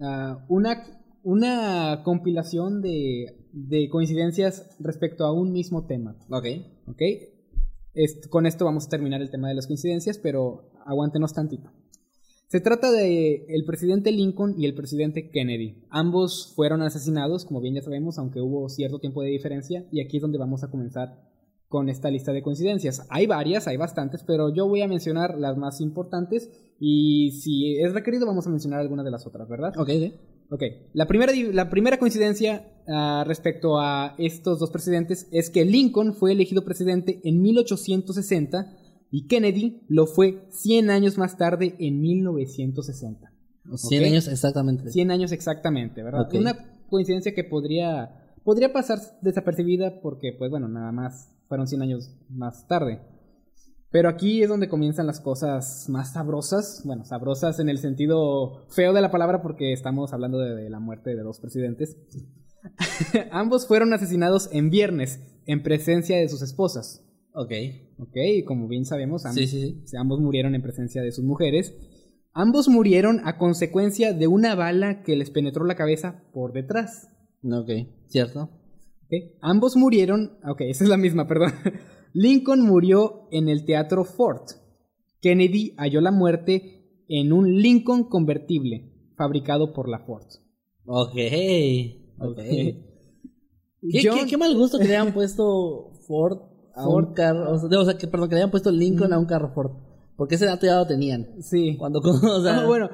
ah, una, una compilación de, de coincidencias respecto a un mismo tema.
Ok.
¿Ok? Est- con esto vamos a terminar el tema de las coincidencias, pero aguántenos tantito. Se trata de el presidente Lincoln y el presidente Kennedy. Ambos fueron asesinados, como bien ya sabemos, aunque hubo cierto tiempo de diferencia, y aquí es donde vamos a comenzar con esta lista de coincidencias. Hay varias, hay bastantes, pero yo voy a mencionar las más importantes y si es requerido vamos a mencionar algunas de las otras, ¿verdad?
Ok, sí.
Ok, la primera, la primera coincidencia ah, respecto a estos dos presidentes es que Lincoln fue elegido presidente en 1860 y Kennedy lo fue 100 años más tarde en 1960.
100
Ok.
años exactamente.
100 años exactamente, ¿verdad?
Ok.
Una coincidencia que podría, podría pasar desapercibida porque, pues bueno, nada más fueron 100 años más tarde. Pero aquí es donde comienzan las cosas más sabrosas, bueno, sabrosas en el sentido feo de la palabra porque estamos hablando de, de la muerte de dos presidentes. Ambos fueron asesinados en viernes en presencia de sus esposas.
Ok.
Ok, como bien sabemos, ambos,
Sí, sí, sí.
ambos murieron en presencia de sus mujeres. Ambos murieron a consecuencia de una bala que les penetró la cabeza por detrás.
Ok. ¿Cierto?
Ok, Ambos murieron. Ok, esa es la misma, perdón. Lincoln murió en el Teatro Ford. Kennedy halló la muerte en un Lincoln convertible fabricado por la Ford.
Ok. Ok. ¿Qué,
John-
qué- qué mal gusto que le hayan puesto Ford a
Ford.
un carro. O sea, o sea, que, perdón, que le hayan puesto Lincoln a un carro Ford. Porque ese dato ya lo tenían.
Sí.
Cuando, o sea,
Ah, bueno,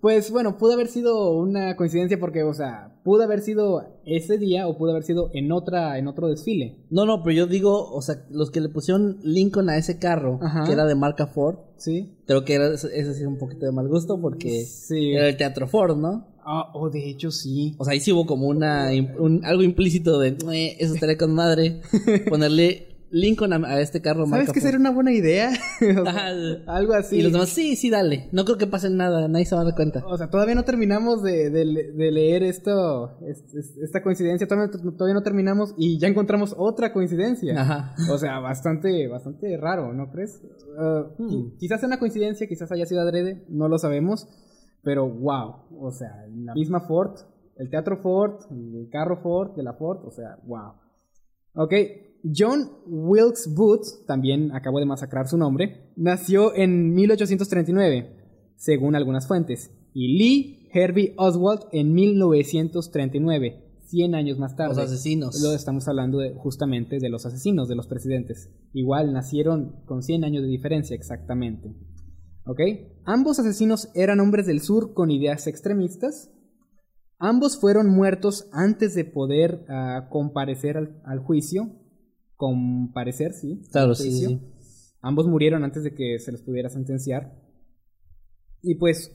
Pues bueno, pudo haber sido una coincidencia porque, o sea, pudo haber sido ese día o pudo haber sido en otra, en otro desfile.
No, no, pero yo digo, o sea, los que le pusieron Lincoln a ese carro,
Ajá.
que era de marca Ford,
Sí.
creo que era, ese sí un poquito de mal gusto porque
Sí.
era el teatro Ford, ¿no?
Ah, oh, de hecho sí.
O sea, ahí sí hubo como una un- algo implícito de "Eh, eso estaría con madre ponerle Lincoln a, a este carro
¿Sabes
Ford.
sería una buena idea? O sea,
Ajá.
algo así.
Y los demás, sí, sí, dale. No creo que pase nada, nadie se va a dar cuenta.
O sea, todavía no terminamos de, de le- de leer esto, es- es- esta coincidencia, todavía, todavía no terminamos y ya encontramos otra coincidencia.
Ajá.
O sea, bastante, bastante raro, ¿no crees? Uh,
Hmm.
qui- Quizás sea una coincidencia, quizás haya sido adrede, no lo sabemos, pero wow, o sea, la misma Ford, el teatro Ford, el carro Ford, de la Ford, o sea, wow. Ok, John Wilkes Booth, también acabo de masacrar su nombre, nació en 1839, según algunas fuentes, y Lee Harvey Oswald en 1939, 100 años más tarde.
Los asesinos.
Lo estamos hablando de- justamente de los asesinos, de los presidentes. Igual nacieron con 100 años de diferencia exactamente. ¿Ok? Ambos asesinos eran hombres del sur con ideas extremistas. Ambos fueron muertos antes de poder ah, comparecer al, al juicio. Comparecer, sí.
Claro,
al
sí,
juicio.
sí,
Ambos murieron antes de que se les pudiera sentenciar. Y pues,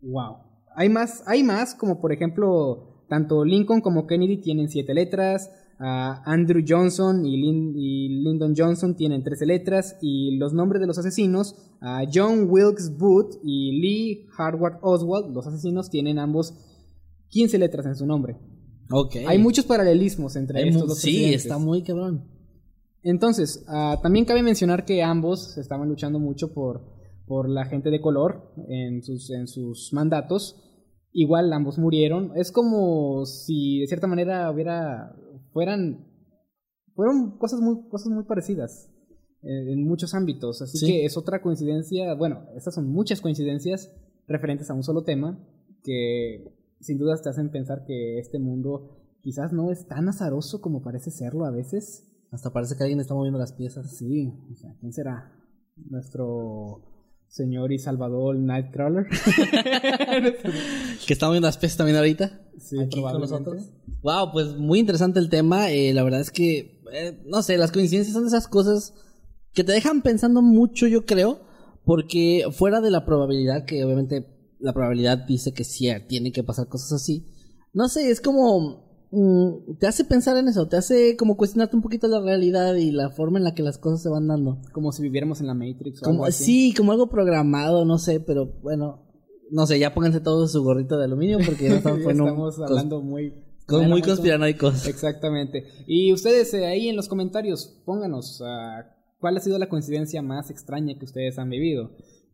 wow. Hay más, hay más, como por ejemplo, tanto Lincoln como Kennedy tienen siete letras. Andrew Johnson y, Lin- y Lyndon Johnson tienen 13 letras. Y los nombres de los asesinos, John Wilkes Booth y Lee Harvard Oswald, los asesinos, tienen ambos 15 letras en su nombre.
Ok.
Hay muchos paralelismos entre
Hay
estos dos
Sí,
presidentes.
está muy cabrón.
Entonces, ah, también cabe mencionar que ambos estaban luchando mucho por, por la gente de color en sus, en sus mandatos. Igual ambos murieron. Es como si de cierta manera hubiera. fueran. fueron cosas muy, cosas muy parecidas. eh, en muchos ámbitos. Así
Sí.
que es otra coincidencia. Bueno, estas son muchas coincidencias referentes a un solo tema. Que sin dudas te hacen pensar que este mundo quizás no es tan azaroso como parece serlo a veces.
Hasta parece que alguien está moviendo las piezas.
Sí, o sea, ¿quién será? Nuestro señor y salvador Nightcrawler.
Que está moviendo las piezas también ahorita.
Sí,
aquí con nosotros. Wow, pues muy interesante el tema. Eh, la verdad es que, eh, no sé, las coincidencias son de esas cosas que te dejan pensando mucho, yo creo, porque fuera de la probabilidad, que obviamente la probabilidad dice que sí, tiene que pasar cosas así. No sé, es como, mm, te hace pensar en eso, te hace como cuestionarte un poquito la realidad y la forma en la que las cosas se van dando.
Como si viviéramos en la Matrix o
Como,
algo así.
sí, como algo programado, no sé, pero bueno, no sé, ya pónganse todos su gorrito de aluminio porque ya estamos,
Ya estamos
cos-
hablando muy... bueno,
muy conspiranoicos.
Exactamente. Y ustedes eh, ahí en los comentarios, pónganos ah, cuál ha sido la coincidencia más extraña que ustedes han vivido.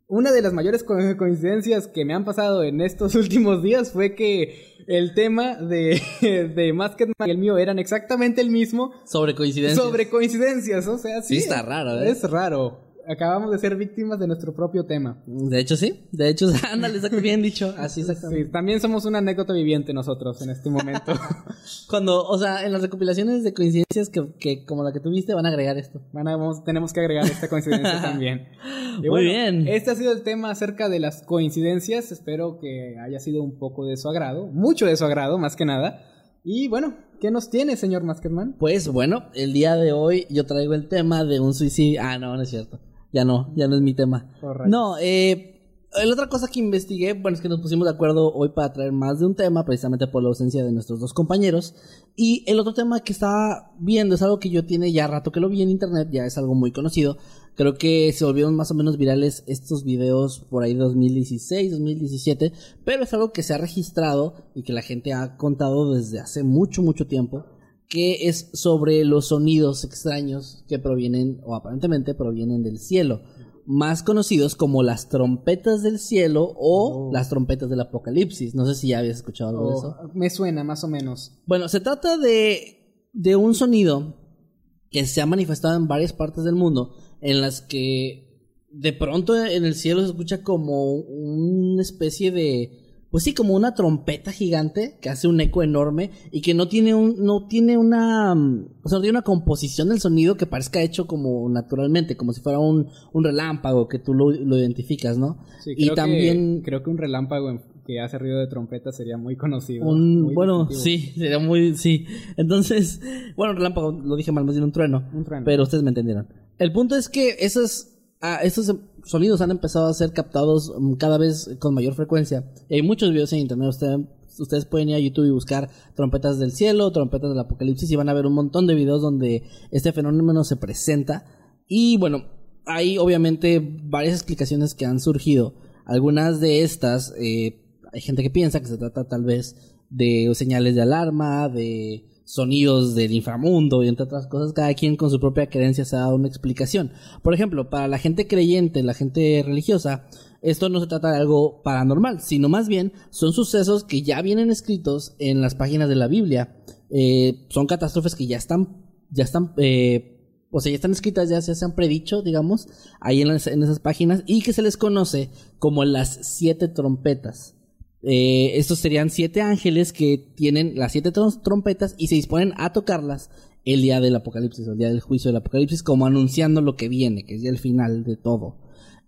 Una de las mayores co- coincidencias que me han pasado en estos últimos días fue que el tema de, de Masked Man y el mío eran exactamente el mismo
Sobre coincidencias.
sobre coincidencias. O sea, sí.
Sí, está raro, ¿eh?
Es raro. Acabamos de ser víctimas de nuestro propio tema.
De hecho, sí. De hecho, ándale, bien dicho. Así exactamente.
Sí, también somos una anécdota viviente nosotros en este momento.
Cuando, o sea, en las recopilaciones de coincidencias que, que como la que tuviste, van a agregar esto.
Van a- vamos- tenemos que agregar esta coincidencia también. Y
Muy bien.
Este ha sido el tema acerca de las coincidencias. Espero que haya sido un poco de su agrado. Mucho de su agrado, más que nada. Y bueno, ¿qué nos tiene, señor Maskerman?
Pues bueno, el día de hoy yo traigo el tema de un suicidio. Ah, no, no es cierto. Ya no, ya no es mi tema.
Oh, rayos.
No, eh, la otra cosa que investigué, bueno, es que nos pusimos de acuerdo hoy para traer más de un tema, precisamente por la ausencia de nuestros dos compañeros. Y el otro tema que estaba viendo es algo que yo tiene ya rato que lo vi en internet, ya es algo muy conocido. Creo que se volvieron más o menos virales estos videos por ahí 2016, 2017, pero es algo que se ha registrado y que la gente ha contado desde hace mucho, mucho tiempo que es sobre los sonidos extraños que provienen, o aparentemente provienen del cielo, más conocidos como las trompetas del cielo o
Oh.
las trompetas del apocalipsis. No sé si ya habías escuchado algo de
Oh,
eso.
me suena, más o menos.
Bueno, se trata de, de un sonido que se ha manifestado en varias partes del mundo, en las que de pronto en el cielo se escucha como una especie de pues sí, como una trompeta gigante que hace un eco enorme y que no tiene un, no tiene una, mm, o sea, no tiene una composición del sonido que parezca hecho como naturalmente, como si fuera un, un relámpago que tú lo, lo identificas, ¿no?
Sí,
y
creo
también,
Que, creo que un relámpago que hace ruido de trompeta sería muy conocido.
un,
muy
bueno,
distintivo.
sí, sería muy, sí. Entonces, bueno, relámpago, lo dije mal, más bien un trueno.
Un trueno.
Pero ustedes me entendieron. El punto es que esos, ah, esos sonidos han empezado a ser captados mm, cada vez con mayor frecuencia. Hay muchos videos en internet. Usted- ustedes pueden ir a YouTube y buscar trompetas del cielo, trompetas del apocalipsis y van a ver un montón de videos donde este fenómeno se presenta. Y bueno, hay obviamente varias explicaciones que han surgido. Algunas de estas, eh, hay gente que piensa que se trata tal vez de señales de alarma, de sonidos del inframundo y entre otras cosas, cada quien con su propia creencia se ha dado una explicación. Por ejemplo, para la gente creyente, la gente religiosa, esto no se trata de algo paranormal, sino más bien son sucesos que ya vienen escritos en las páginas de la Biblia. Eh, son catástrofes que ya están, ya están, eh, o sea, ya están escritas, ya se, han predicho, digamos, ahí en, en esas páginas y que se les conoce como las siete trompetas. Eh, estos serían siete ángeles que tienen las siete trom- trompetas y se disponen a tocarlas el día del apocalipsis, el día del juicio del apocalipsis, como anunciando lo que viene, que es ya el final de todo.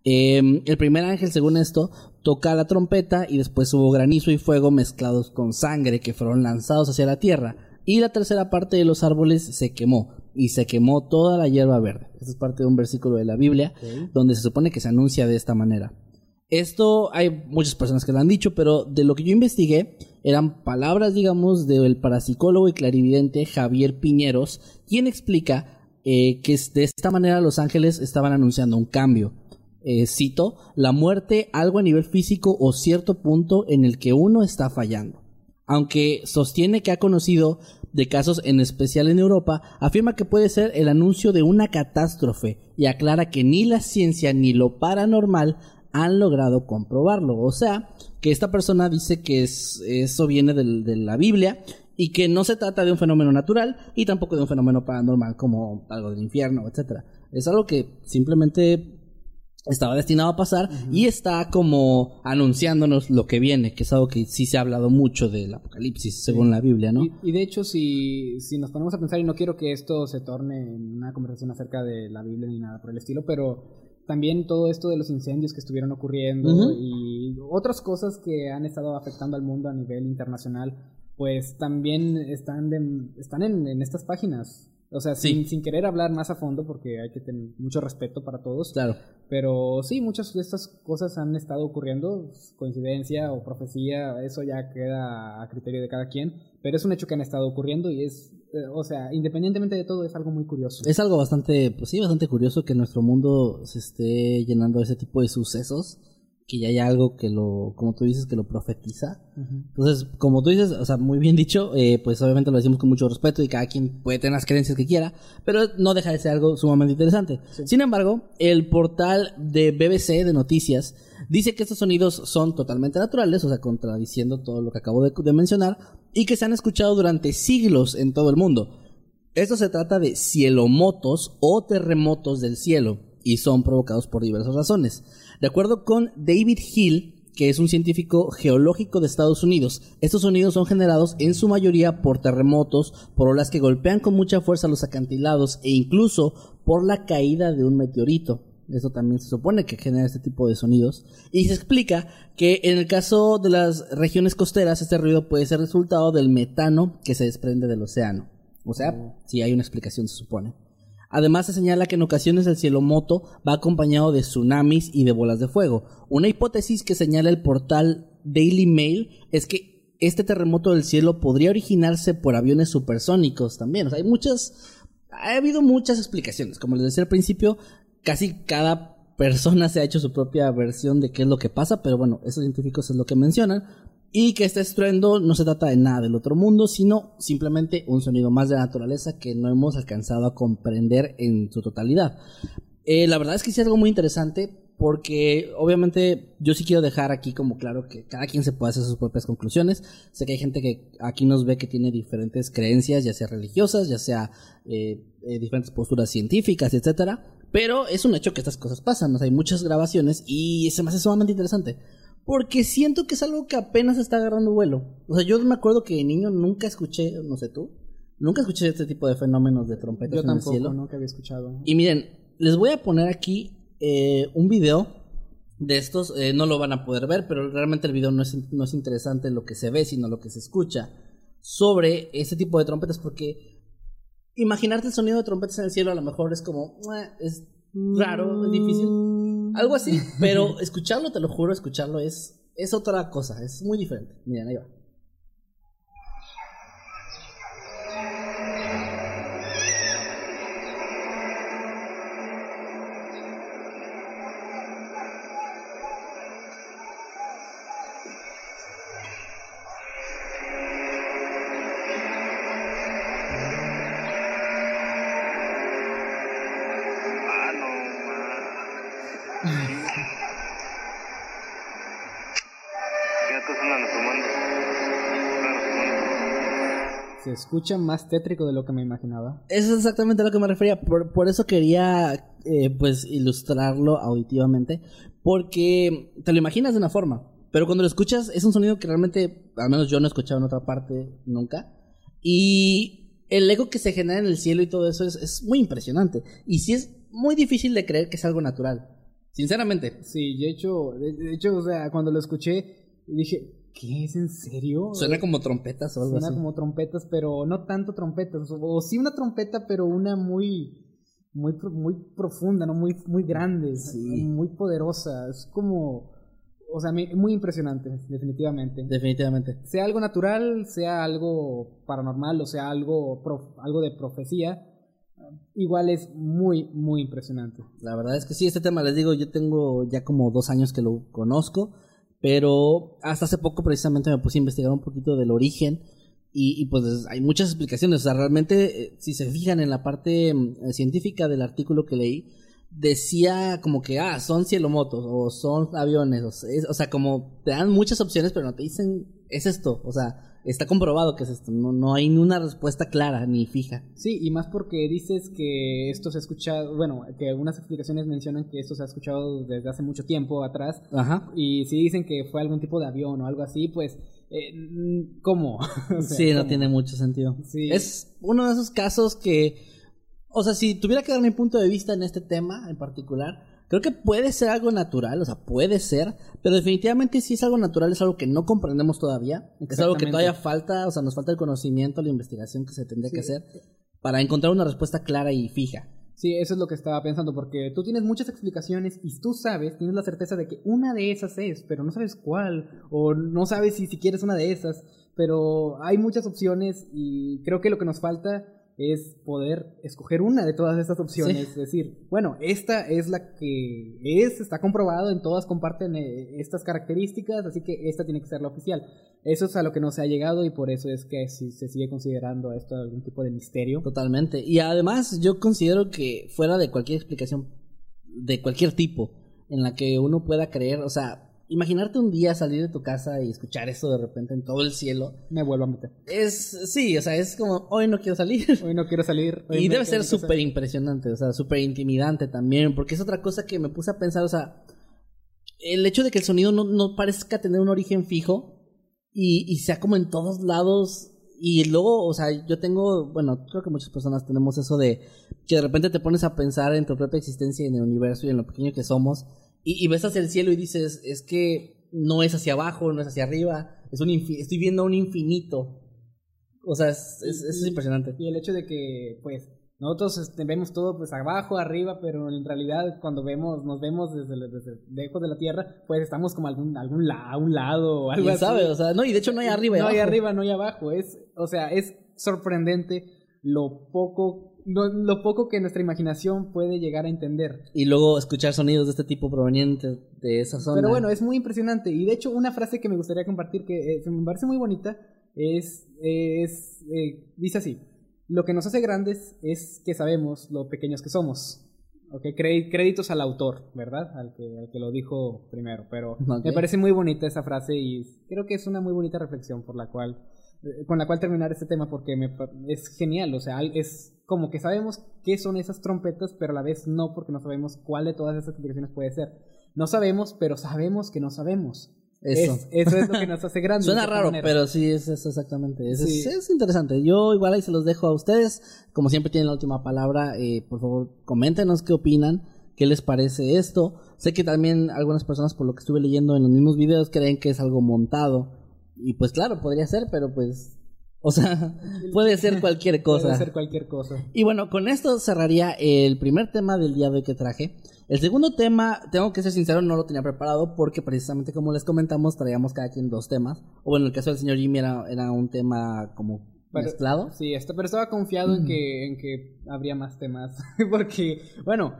Eh, el primer ángel, según esto, toca la trompeta y después hubo granizo y fuego mezclados con sangre que fueron lanzados hacia la tierra. Y la tercera parte de los árboles se quemó y se quemó toda la hierba verde. Esta es parte de un versículo de la Biblia donde se supone que se anuncia de esta manera. Esto hay muchas personas que lo han dicho, pero de lo que yo investigué eran palabras, digamos, del parapsicólogo y clarividente Javier Piñeros, quien explica eh, que de esta manera los ángeles estaban anunciando un cambio. Eh, cito, la muerte, algo a nivel físico o cierto punto en el que uno está fallando. Aunque sostiene que ha conocido de casos en especial en Europa, afirma que puede ser el anuncio de una catástrofe y aclara que ni la ciencia ni lo paranormal han logrado comprobarlo. O sea, que esta persona dice que es- eso viene del- de la Biblia y que no se trata de un fenómeno natural y tampoco de un fenómeno paranormal como algo del infierno, etcétera. Es algo que simplemente estaba destinado a pasar y está como anunciándonos lo que viene, que es algo que sí se ha hablado mucho del apocalipsis según la Biblia, ¿no?
Y, y de hecho, si, si nos ponemos a pensar, y no quiero que esto se torne en una conversación acerca de la Biblia ni nada por el estilo, pero también todo esto de los incendios que estuvieron ocurriendo y otras cosas que han estado afectando al mundo a nivel internacional, pues también están, de- están en, en estas páginas. O sea,
Sí.
sin, sin querer hablar más a fondo, porque hay que tener mucho respeto para todos.
Claro.
Pero sí, muchas de estas cosas han estado ocurriendo, coincidencia o profecía, eso ya queda a criterio de cada quien, pero es un hecho que han estado ocurriendo y es, eh, o sea, independientemente de todo, es algo muy curioso.
Es algo bastante, pues sí, bastante curioso que nuestro mundo se esté llenando de ese tipo de sucesos, que ya hay algo que lo, como tú dices, que lo profetiza.
Ujú.
Entonces, como tú dices, o sea, muy bien dicho, eh, pues obviamente lo decimos con mucho respeto y cada quien puede tener las creencias que quiera, pero no deja de ser algo sumamente interesante. Sin embargo, el portal de BBC de noticias dice que estos sonidos son totalmente naturales, o sea, contradiciendo todo lo que acabo de, de mencionar, y que se han escuchado durante siglos en todo el mundo. Esto se trata de cielomotos o terremotos del cielo y son provocados por diversas razones. De acuerdo con David Hill, que es un científico geológico de Estados Unidos, estos sonidos son generados en su mayoría por terremotos, por olas que golpean con mucha fuerza los acantilados e incluso por la caída de un meteorito. Eso también se supone que genera este tipo de sonidos. Y se explica que en el caso de las regiones costeras, este ruido puede ser resultado del metano que se desprende del océano. O sea, sí hay una explicación, se supone. Además, se señala que en ocasiones el cielo moto va acompañado de tsunamis y de bolas de fuego. Una hipótesis que señala el portal Daily Mail es que este terremoto del cielo podría originarse por aviones supersónicos también. O sea, hay muchas. Ha habido muchas explicaciones. Como les decía al principio, casi cada persona se ha hecho su propia versión de qué es lo que pasa, pero bueno, esos científicos es lo que mencionan. Y que este estruendo no se trata de nada del otro mundo, sino simplemente un sonido más de la naturaleza que no hemos alcanzado a comprender en su totalidad. Eh, la verdad es que es algo muy interesante porque obviamente yo sí quiero dejar aquí como claro que cada quien se puede hacer sus propias conclusiones. Sé que hay gente que aquí nos ve que tiene diferentes creencias, ya sea religiosas, ya sea eh, eh, diferentes posturas científicas, etcétera. Pero es un hecho que estas cosas pasan. O sea, hay muchas grabaciones y se me hace sumamente interesante. Porque siento que es algo que apenas está agarrando vuelo. O sea, yo me acuerdo que de niño nunca escuché, no sé tú, nunca escuché este tipo de fenómenos de trompetas
Yo
en el
tampoco,
cielo.
nunca había escuchado.
Y miren, les voy a poner aquí eh, un video de estos. eh, no lo van a poder ver, pero realmente el video no es, no es interesante lo que se ve, sino lo que se escucha sobre ese tipo de trompetas. Porque imaginarte el sonido de trompetas en el cielo a lo mejor es como, es raro, es difícil. Algo así, pero escucharlo, te lo juro, escucharlo es, es otra cosa, es muy diferente. Miren, ahí va.
Se escucha más tétrico de lo que me imaginaba.
Eso es exactamente a lo que me refería. Por, por eso quería, eh, pues, ilustrarlo auditivamente. Porque te lo imaginas de una forma. Pero cuando lo escuchas, es un sonido que realmente, al menos yo no he escuchado en otra parte nunca. Y el eco que se genera en el cielo y todo eso es, es muy impresionante. Y sí es muy difícil de creer que es algo natural. Sinceramente.
Sí, de hecho, de, hecho, o sea, cuando lo escuché, dije, ¿qué es en serio?
Suena como trompetas o algo
Suena
así.
como trompetas, pero no tanto trompetas. O, o sí una trompeta, pero una muy, muy, muy profunda, ¿no? Muy, muy grande,
Sí.
muy poderosa. Es como, o sea, muy impresionante, definitivamente.
Definitivamente.
sea algo natural, sea algo paranormal o sea algo, prof- algo de profecía, igual es muy, muy impresionante.
La verdad es que sí, este tema, les digo, yo tengo ya como dos años que lo conozco, pero hasta hace poco precisamente me puse a investigar un poquito del origen y, y, pues hay muchas explicaciones. O sea, realmente, eh, si se fijan en la parte mm, científica del artículo que leí, decía como que, ah, son cielomotos o son aviones, o sea, es- o sea, como te dan muchas opciones, pero no te dicen, es esto, o sea, está comprobado que es esto, no, no hay ni una respuesta clara ni fija.
Sí, y más porque dices que esto se ha escuchado, bueno, que algunas explicaciones mencionan que esto se ha escuchado desde hace mucho tiempo atrás,
Ajá.
y si dicen que fue algún tipo de avión o algo así, pues, eh, ¿cómo? O sea,
sí, no
¿cómo?
tiene mucho sentido.
Sí.
Es uno de esos casos que, o sea, si tuviera que dar mi punto de vista en este tema en particular, creo que puede ser algo natural, o sea, puede ser, pero definitivamente si es algo natural, es algo que no comprendemos todavía, es algo que todavía falta, o sea, nos falta el conocimiento, la investigación que se tendría que hacer para encontrar una respuesta clara y fija.
Sí, eso es lo que estaba pensando, porque tú tienes muchas explicaciones y tú sabes, tienes la certeza de que una de esas es, pero no sabes cuál, o no sabes si siquiera es una de esas, pero hay muchas opciones y creo que lo que nos falta es poder escoger una de todas estas opciones,
Sí.
es decir, bueno, esta es la que es, está comprobado, en todas comparten eh, estas características, así que esta tiene que ser la oficial. Eso es a lo que no se ha llegado y por eso es que si se sigue considerando esto algún tipo de misterio.
Totalmente. Y además yo considero que fuera de cualquier explicación de cualquier tipo en la que uno pueda creer, o sea, imaginarte un día salir de tu casa y escuchar eso de repente en todo el cielo,
Me vuelvo a meter.
es, sí, o sea, es como, hoy no quiero salir.
Hoy no quiero salir.
Y debe ser súper impresionante, o sea, súper intimidante también, porque es otra cosa que me puse a pensar, o sea, el hecho de que el sonido no, no parezca tener un origen fijo y, y sea como en todos lados y luego, o sea, yo tengo, bueno, creo que muchas personas tenemos eso de que de repente te pones a pensar en tu propia existencia y en el universo y en lo pequeño que somos y, y ves hacia el cielo y dices, es que no es hacia abajo, no es hacia arriba, es un estoy viendo un infinito. O sea, es, es- es impresionante.
Y el hecho de que, pues, nosotros este, vemos todo pues abajo, arriba, pero en realidad cuando vemos, nos vemos desde, desde lejos de la Tierra, pues estamos como a algún, algún la, a un lado o algo
¿Quién
así.
sabe? O sea, no, y de hecho no hay arriba y
No hay arriba, no hay abajo. Es, o sea, es sorprendente lo poco, lo, lo poco que nuestra imaginación puede llegar a entender.
Y luego escuchar sonidos de este tipo provenientes de esa zona.
Pero bueno, es muy impresionante. Y de hecho, una frase que me gustaría compartir que eh, me parece muy bonita es, es eh, dice así: Lo que nos hace grandes es que sabemos lo pequeños que somos. Ok, Cre- créditos al autor, ¿verdad? Al que, al que lo dijo primero. Pero me parece muy bonita esa frase y creo que es una muy bonita reflexión por la cual, con la cual terminar este tema porque me, es genial. O sea, es como que sabemos qué son esas trompetas, pero a la vez no, porque no sabemos cuál de todas esas explicaciones puede ser. No sabemos, pero sabemos que no sabemos.
Eso.
Es- eso es lo que nos hace grandes.
Suena raro,
manera.
pero sí, es eso exactamente. Es,
Sí.
es- es interesante. Yo igual ahí se los dejo a ustedes. Como siempre tienen la última palabra, eh, por favor, coméntenos qué opinan, qué les parece esto. Sé que también algunas personas, por lo que estuve leyendo en los mismos videos, creen que es algo montado. Y pues claro, podría ser, pero pues... O sea, puede ser cualquier cosa.
Puede ser cualquier cosa.
Y bueno, con esto cerraría el primer tema del día de hoy que traje. El segundo tema, tengo que ser sincero, no lo tenía preparado porque precisamente como les comentamos, traíamos cada quien dos temas. O bueno, en el caso del señor Jimmy era, era un tema como
Pero-
mezclado.
Sí, pero estaba confiado
Mm.
en, que, en que habría más temas. Porque, bueno,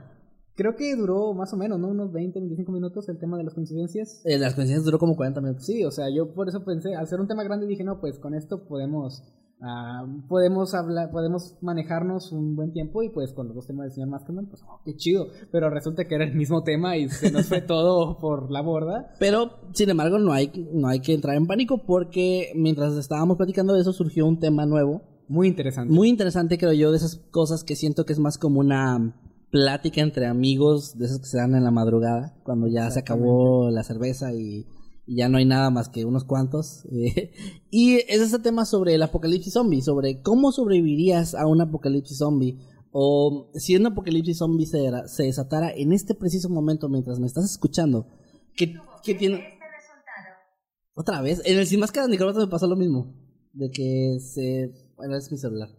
creo que duró más o menos, ¿no? Unos 20, 25 minutos el tema de las coincidencias.
Eh, las coincidencias duró como 40 minutos.
Sí, o sea, yo por eso pensé, al ser un tema grande dije, no, pues con esto podemos ah, podemos hablar, podemos manejarnos un buen tiempo y pues con los dos temas del señor Maskerman, pues oh, qué chido. Pero resulta que era el mismo tema y se nos fue todo por la borda.
Pero, sin embargo, no hay, no hay que entrar en pánico porque mientras estábamos platicando de eso surgió un tema nuevo.
Muy interesante.
Muy interesante, creo yo, de esas cosas que siento que es más como una plática entre amigos, de esas que se dan en la madrugada, cuando ya se acabó la cerveza y, y ya no hay nada más que unos cuantos. eh, y es ese tema sobre el apocalipsis zombie, sobre cómo sobrevivirías a un apocalipsis zombie. O si un apocalipsis zombie se, era- se desatara en este preciso momento mientras me estás escuchando, ¿qué, qué tiene? Otra vez, en el Sin Máscaras Nicolás me pasó lo mismo. De que se. Bueno, es mi celular.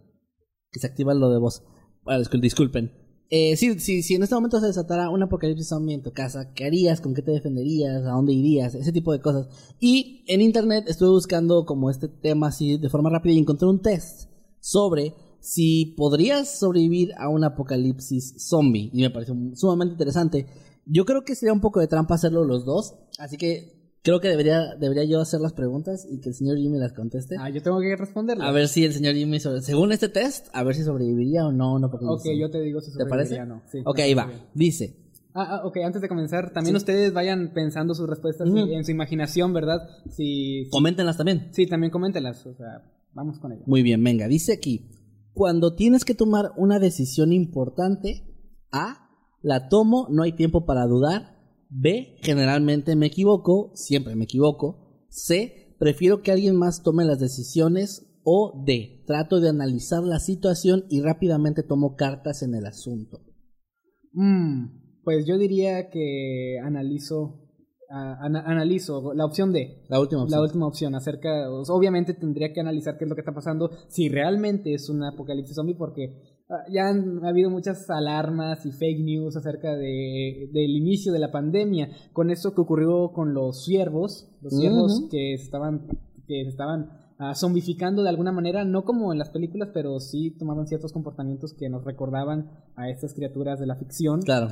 Que se activa lo de voz. Bueno, discul- disculpen. Eh, sí, sí, si en este momento se desatara un apocalipsis zombie en tu casa, ¿qué harías? ¿Con qué te defenderías? ¿A dónde irías? Ese tipo de cosas. Y en internet estuve buscando como este tema así de forma rápida y encontré un test sobre si podrías sobrevivir a un apocalipsis zombie. Y me pareció sumamente interesante. Yo creo que sería un poco de trampa hacerlo los dos. Así que creo que debería, debería yo hacer las preguntas y que el señor Jimmy las conteste.
Ah, yo tengo que responderla.
A ver si el señor Jimmy, sobre- según este test, a ver si sobreviviría o no un
Ok, yo te digo si sobreviviría o no. Sí,
ok, ahí va.
bien.
Dice,
Ah, ah, ok, antes de comenzar, también
Sí.
ustedes vayan pensando sus respuestas en su imaginación, ¿verdad? Si, si-
coméntenlas también.
sí, también coméntelas, o sea, vamos con ello.
Muy bien, venga, dice aquí, cuando tienes que tomar una decisión importante, A, la tomo, no hay tiempo para dudar, B, generalmente me equivoco, siempre me equivoco, C, prefiero que alguien más tome las decisiones, o D, trato de analizar la situación y rápidamente tomo cartas en el asunto.
Mm, pues yo diría que analizo, ana- analizo la opción D.
La última opción.
La última opción acerca, obviamente tendría que analizar qué es lo que está pasando, si realmente es un apocalipsis zombie, porque ya han habido muchas alarmas y fake news acerca de, del inicio de la pandemia, con eso que ocurrió con los ciervos, los ciervos
Ujú.
que estaban, que estaban ah, zombificando de alguna manera, no como en las películas, pero sí tomaban ciertos comportamientos que nos recordaban a estas criaturas de la ficción.
Claro.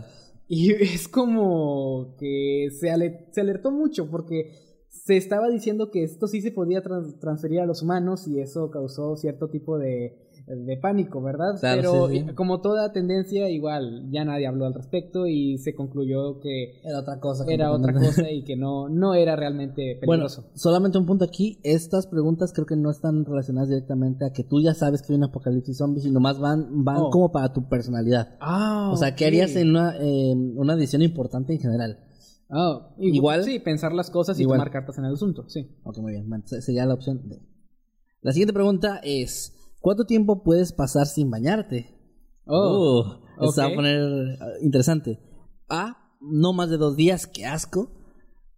Y es como que se, ale- se alertó mucho porque se estaba diciendo que esto sí se podía trans- transferir a los humanos y eso causó cierto tipo de, de pánico, ¿verdad?
Claro,
Pero
sí, sí.
y- como toda tendencia, igual ya nadie habló al respecto y se concluyó que
Era otra cosa.
era otra cosa y que no, no era realmente
Bueno,
peligroso.
solamente un punto aquí. Estas preguntas creo que no están relacionadas directamente a que tú ya sabes que hay un apocalipsis zombie, sino más van, van
Oh.
como para tu personalidad.
ah,
o sea, ¿qué harías en una, una decisión importante en general?
Ah, igual,
Igual-
Sí, pensar las cosas y
igual.
tomar cartas en el asunto, sí.
Ok, muy bien. Sería la opción D. La siguiente pregunta es: ¿Cuánto tiempo puedes pasar sin bañarte?
Oh,
Uh, se va a poner ah, interesante. A. No más de dos días, qué asco.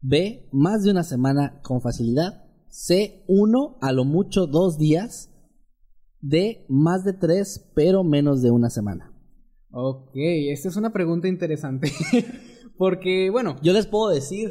B. Más de una semana con facilidad. C. Uno, a lo mucho dos días. D. Más de tres, pero menos de una semana.
Ok, esta es una pregunta interesante. Porque, bueno,
Yo les puedo decir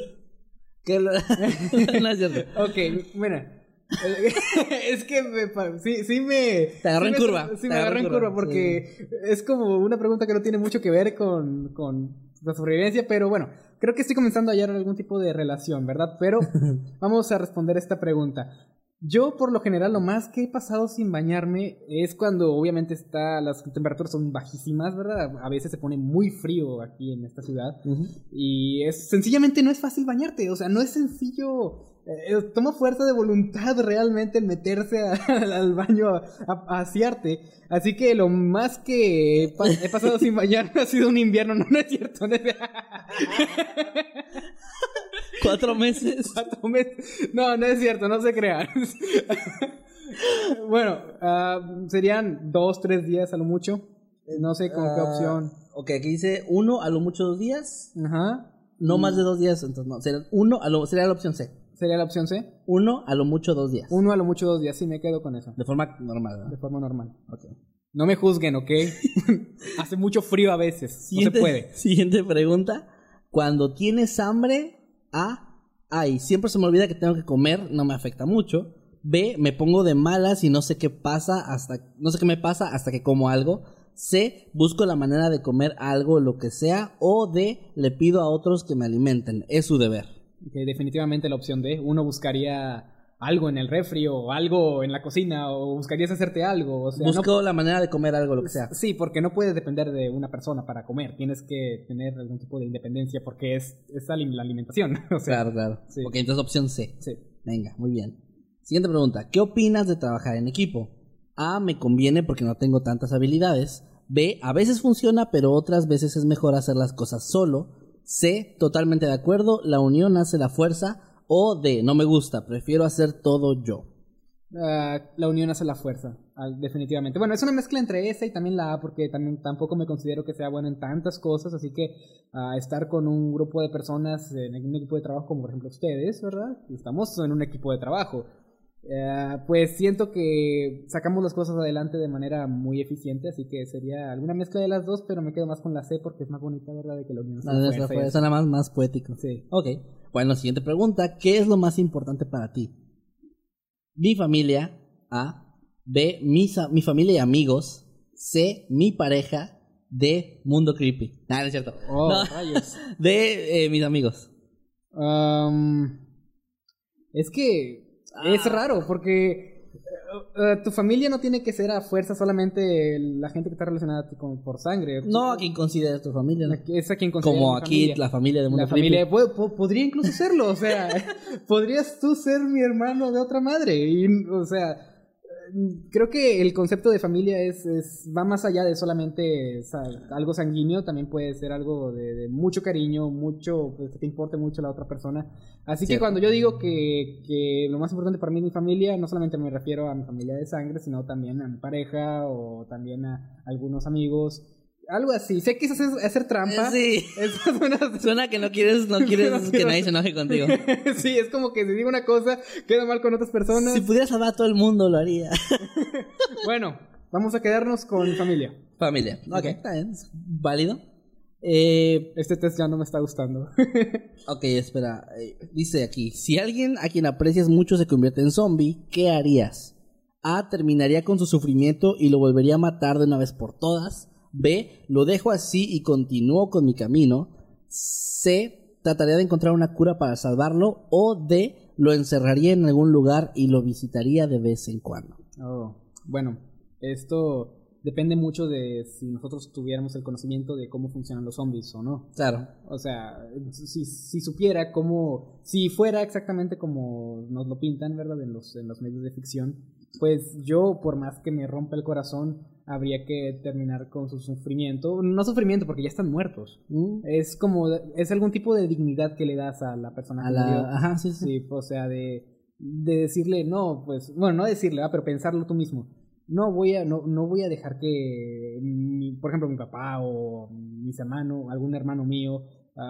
que. lo- no es cierto.
ok, mira. es que me, sí, sí me...
Te agarró
sí
en
me-
curva,
Sí, me
agarró en curva,
curva porque es como una pregunta que no tiene mucho que ver con, con la sobrevivencia, pero bueno, creo que estoy comenzando a hallar algún tipo de relación, ¿verdad? Pero vamos a responder esta pregunta. Yo, por lo general, lo más que he pasado sin bañarme es cuando, obviamente, está, las temperaturas son bajísimas, ¿verdad? A veces se pone muy frío aquí en esta ciudad. Y es sencillamente no es fácil bañarte, o sea, no es sencillo. Eh, eh, toma fuerza de voluntad realmente el meterse a- al baño a, a- a asearte. Así que lo más que he, pa- he pasado sin bañarme ha sido un invierno, no, no es cierto. no es-
Cuatro meses.
Cuatro meses. No, no es cierto, no se crean. bueno, ah, serían dos, tres días a lo mucho. No sé con qué
Ah,
opción.
Ok, aquí dice uno a lo mucho dos días.
Ajá.
No más de dos días, entonces no. Sería uno a lo, sería la opción C.
Sería la opción C.
Uno a lo mucho dos días.
Uno a lo mucho dos días. Sí, me quedo con eso.
De forma normal, ¿verdad?
De forma normal.
Ok.
No me juzguen, ¿ok? Hace mucho frío a veces. No se
Siguiente,
puede.
Siguiente pregunta. Cuando tienes hambre, A. Ay, siempre se me olvida que tengo que comer, no me afecta mucho. B. Me pongo de malas y no sé qué pasa hasta. No sé qué me pasa hasta que como algo. C. Busco la manera de comer algo, lo que sea. O D. Le pido a otros que me alimenten. Es su deber.
Ok, definitivamente la opción D. Uno buscaría algo en el refri o algo en la cocina o buscarías hacerte algo. O sea, no-
Busco la manera de comer algo, lo que sea.
Sí, porque no puedes depender de una persona para comer. Tienes que tener algún tipo de independencia porque es, es la alimentación. o sea,
Claro, claro.
sí.
Ok, entonces opción C.
sí.
Venga, muy bien. Siguiente pregunta. ¿Qué opinas de trabajar en equipo? A. Me conviene porque no tengo tantas habilidades. B. A veces funciona, pero otras veces es mejor hacer las cosas solo. C. Totalmente de acuerdo. La unión hace la fuerza. O D. No me gusta. Prefiero hacer todo yo.
Ah, la unión hace la fuerza, definitivamente. Bueno, es una mezcla entre esa y también la A, porque también tampoco me considero que sea bueno en tantas cosas, así que ah, estar con un grupo de personas en un equipo de trabajo, como por ejemplo ustedes, ¿verdad? Estamos en un equipo de trabajo. Eh, pues siento que sacamos las cosas adelante de manera muy eficiente, así que sería alguna mezcla de las dos, pero me quedo más con la C porque es más bonita, ¿verdad? De que la unión
No,
y
fue-. Suena más, más poético.
Sí.
Ok. Bueno, siguiente pregunta. ¿Qué es lo más importante para ti? Mi familia. A. B. Mis a- mi familia y amigos. C. Mi pareja. D. Mundo creepy. Nah, no es cierto.
Oh,
No.
rayos.
D. eh, mis amigos.
Am, es que es
Ah.
raro porque eh, eh, tu familia no tiene que ser a fuerza solamente la gente que está relacionada a ti con, por sangre.
No a quien consideres tu familia. ¿no?
Es a quien consideras
Como aquí
familia.
la familia de Mundo
La familia po- po- podría incluso serlo, o sea, podrías tú ser mi hermano de otra madre y, o sea, creo que el concepto de familia es, es va más allá de solamente algo sanguíneo, también puede ser algo de, de mucho cariño, mucho, pues, que te importe mucho la otra persona. Así que cuando yo digo que, que lo más importante para mí es mi familia, no solamente me refiero a mi familia de sangre, sino también a mi pareja o también a algunos amigos. Algo así. Sé que es hacer, trampa.
Sí. Suena que no quieres, no quieres que nadie se enoje contigo.
sí, es como que si digo una cosa, queda mal con otras personas.
Si pudiera salvar a todo el mundo, lo haría.
Bueno, vamos a quedarnos con mi familia.
Familia. Ok, está bien. Válido. Eh,
Este test ya no me está gustando.
ok, espera. eh, dice aquí: Si alguien a quien aprecias mucho se convierte en zombie, ¿qué harías? A. Terminaría con su sufrimiento y lo volvería a matar de una vez por todas. B. Lo dejo así y continúo con mi camino. C. Trataría de encontrar una cura para salvarlo. O D. Lo encerraría en algún lugar y lo visitaría de vez en cuando.
Oh, bueno, esto depende mucho de si nosotros tuviéramos el conocimiento de cómo funcionan los zombies o no.
Claro.
O sea, si, si supiera cómo, si fuera exactamente como nos lo pintan, ¿verdad? En los, en los medios de ficción, pues yo, por más que me rompa el corazón, habría que terminar con su sufrimiento. No sufrimiento, porque ya están muertos.
Mm,
Es como, es algún tipo de dignidad que le das a la persona
A la... Ajá, sí, sí.
Sí, o sea, de, de decirle, no, pues, bueno, no decirle, ah, pero pensarlo tú mismo. No voy a, no, no voy a dejar que, mi- por ejemplo, mi papá o mis hermanos, algún hermano mío,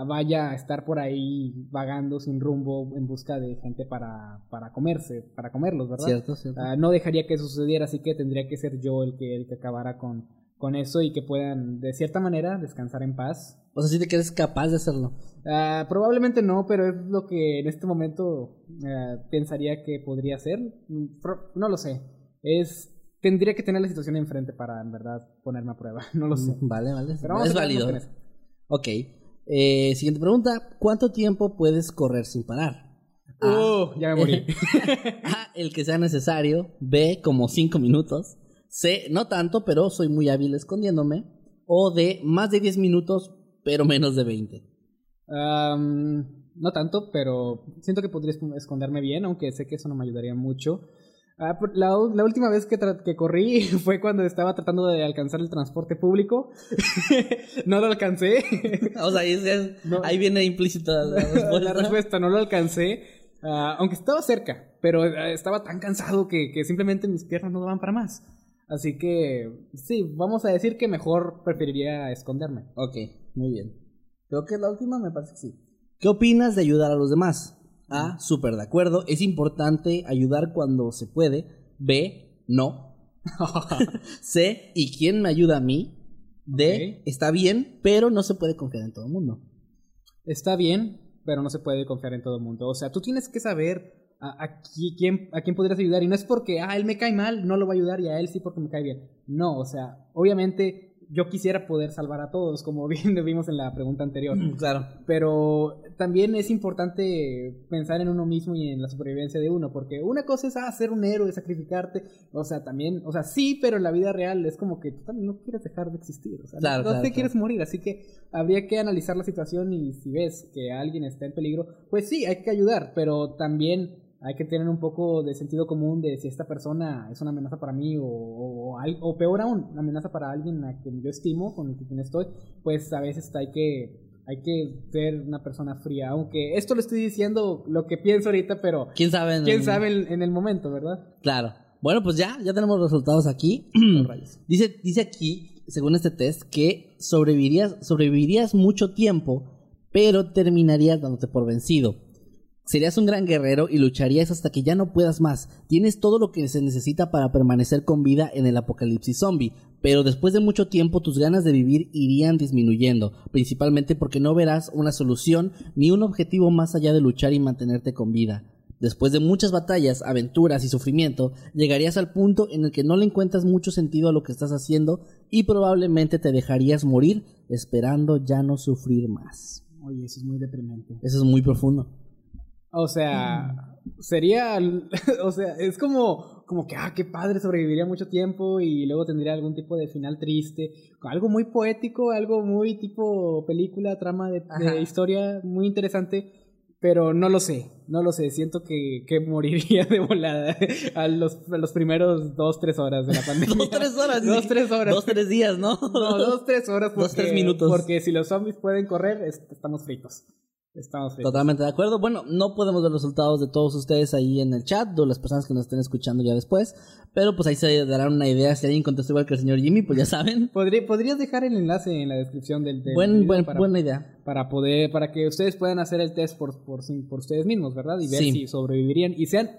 vaya a estar por ahí vagando sin rumbo en busca de gente para, para comerse, para comerlos, ¿verdad?
Cierto, cierto.
Ah, no dejaría que eso sucediera, así que tendría que ser yo el que, el que acabara con, con eso y que puedan, de cierta manera, descansar en paz.
O sea, si te crees capaz de hacerlo.
Ah, probablemente no, pero es lo que en este momento ah, pensaría que podría ser. Mm, No lo sé. Es tendría que tener la situación enfrente para en verdad ponerme a prueba. No lo sé.
Vale, vale.
Pero vamos
es
a
válido. Ok. Eh, siguiente pregunta. ¿Cuánto tiempo puedes correr sin parar? A.
Uh, ya me morí.
A, el que sea necesario. B, como 5 minutos. C, no tanto, pero soy muy hábil escondiéndome. O D, más de 10 minutos, pero menos de 20.
Am, no tanto, pero siento que podría escon- esconderme bien, aunque sé que eso no me ayudaría mucho. Ah, la, la última vez que, que corrí fue cuando estaba tratando de alcanzar el transporte público. no lo alcancé.
O sea, ahí, es-
No.
ahí viene implícita la respuesta.
la respuesta, no lo alcancé. ah, aunque estaba cerca, pero ah, estaba tan cansado que, que simplemente mis piernas no daban para más. Así que, sí, vamos a decir que mejor preferiría esconderme.
Ok, muy bien. Creo que la última me parece que sí. ¿Qué opinas de ayudar a los demás? A, súper de acuerdo. Es importante ayudar cuando se puede. B, no. C, ¿y quién me ayuda a mí? D, está bien, pero no se puede confiar en todo el mundo.
Está bien, pero no se puede confiar en todo el mundo. O sea, tú tienes que saber a, a qui- quién, a quién podrías ayudar. Y no es porque, ah, él me cae mal, no lo va a ayudar, y a él sí porque me cae bien. No, o sea, obviamente yo quisiera poder salvar a todos, como bien lo vimos en la pregunta anterior.
Claro.
Pero también es importante pensar en uno mismo y en la supervivencia de uno, porque una cosa es ah, ser un héroe, sacrificarte, o sea, también, o sea, sí, pero en la vida real es como que tú también no quieres dejar de existir, o sea, no-
Claro,
no,
claro,
te
claro.
quieres morir, así que habría que analizar la situación y si ves que alguien está en peligro, pues sí, hay que ayudar, pero también hay que tener un poco de sentido común de si esta persona es una amenaza para mí o, o, o peor aún, una amenaza para alguien a quien yo estimo, con el que quien estoy, pues a veces hay que hay que ser una persona fría, aunque esto lo estoy diciendo lo que pienso ahorita, pero
¿Quién sabe? en-
quién sabe en, en el momento, ¿verdad?
Claro. Bueno, pues ya, ya tenemos resultados aquí. dice, dice aquí, según este test, que sobrevivirías, sobrevivirías mucho tiempo, pero terminarías dándote por vencido. Serías un gran guerrero y lucharías hasta que ya no puedas más. Tienes todo lo que se necesita para permanecer con vida en el apocalipsis zombie, pero después de mucho tiempo tus ganas de vivir irían disminuyendo, principalmente porque no verás una solución ni un objetivo más allá de luchar y mantenerte con vida. Después de muchas batallas, aventuras y sufrimiento, llegarías al punto en el que no le encuentras mucho sentido a lo que estás haciendo y probablemente te dejarías morir esperando ya no sufrir más.
Oye, eso es muy deprimente.
Eso es muy profundo.
O sea, sería, o sea, es como, como que, ah, qué padre, sobreviviría mucho tiempo y luego tendría algún tipo de final triste, algo muy poético, algo muy tipo película, trama de, historia, muy interesante, pero no lo sé, no lo sé, siento que, que moriría de volada a los, a los primeros dos, tres horas de la pandemia.
Dos, tres horas.
Dos, tres horas.
Dos, tres días, ¿no?
No, dos, tres horas.
Dos, tres minutos.
Porque si los zombies pueden correr, es- estamos fritos. Estamos fritos.
Totalmente de acuerdo. Bueno, no podemos ver los resultados de todos ustedes ahí en el chat, o las personas que nos estén escuchando ya después, pero pues ahí se darán una idea. Si alguien contestó igual que el señor Jimmy, pues ya saben.
Podrí- podrías dejar el enlace en la descripción del, del
Buen,
video
buen,
para,
buena idea.
para poder para que ustedes puedan hacer el test por, por, por ustedes mismos, ¿verdad? Y ver
Sí.
si sobrevivirían y sean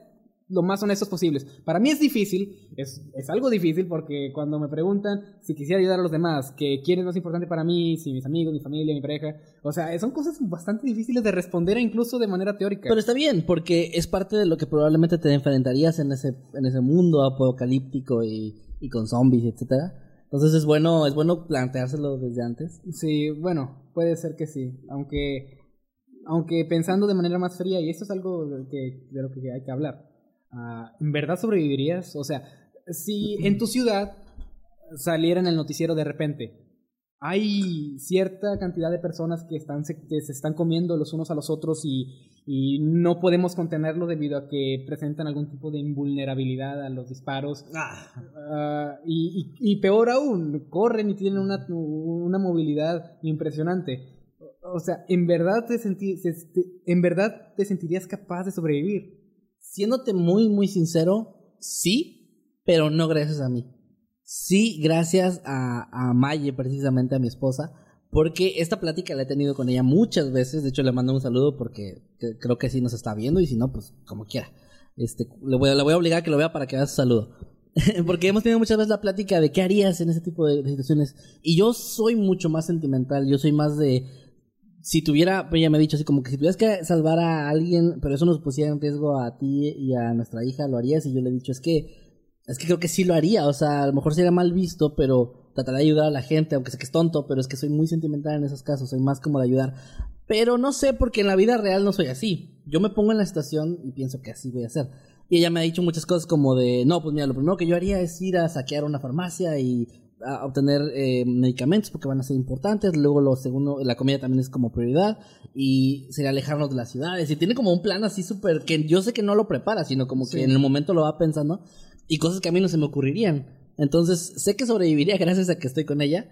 lo más honestos posibles. Para mí es difícil, es, es algo difícil porque cuando me preguntan si quisiera ayudar a los demás, que quién es más importante para mí, si mis amigos, mi familia, mi pareja, o sea, son cosas bastante difíciles de responder incluso de manera teórica.
Pero está bien, porque es parte de lo que probablemente te enfrentarías en ese, en ese mundo apocalíptico y, y con zombies, etcétera. Entonces es bueno, es bueno planteárselo desde antes.
Sí, bueno, puede ser que sí, aunque aunque pensando de manera más fría, y esto es algo de, que, de lo que hay que hablar, ah, ¿en verdad sobrevivirías? O sea, si en tu ciudad saliera en el noticiero de repente, hay cierta cantidad de personas que, están, se, que se están comiendo los unos a los otros y, y no podemos contenerlo debido a que presentan algún tipo de invulnerabilidad a los disparos. Ah, y, y- y peor aún, corren y tienen una, una movilidad impresionante. O sea, ¿en verdad te, senti- te- ¿en verdad te sentirías capaz de sobrevivir?
Siéndote muy, muy sincero, sí, pero no gracias a mí. Sí, gracias a, a Maye, precisamente a mi esposa, porque esta plática la he tenido con ella muchas veces. De hecho, le mando un saludo porque que- creo que sí nos está viendo y si no, pues como quiera. Este, le voy, a- le voy a obligar a que lo vea para que vea su saludo. porque hemos tenido muchas veces la plática de qué harías en ese tipo de situaciones. Y yo soy mucho más sentimental, yo soy más de si tuviera, pues ella me ha dicho así como que si tuvieras que salvar a alguien, pero eso nos pusiera en riesgo a ti y a nuestra hija, ¿lo harías? Y yo le he dicho, es que, es que creo que sí lo haría, o sea, a lo mejor sería mal visto, pero trataré de ayudar a la gente, aunque sé que es tonto, pero es que soy muy sentimental en esos casos, soy más como de ayudar. Pero no sé, porque en la vida real no soy así. Yo me pongo en la situación y pienso que así voy a hacer. Y ella me ha dicho muchas cosas como de, no, pues mira, lo primero que yo haría es ir a saquear una farmacia y a obtener eh, medicamentos porque van a ser importantes. Luego lo segundo, la comida también es como prioridad. Y sería alejarnos de las ciudades. Y tiene como un plan así súper que yo sé que no lo prepara, sino como que en el momento lo va pensando. Y cosas que a mí no se me ocurrirían. Entonces sé que sobreviviría gracias a que estoy con ella.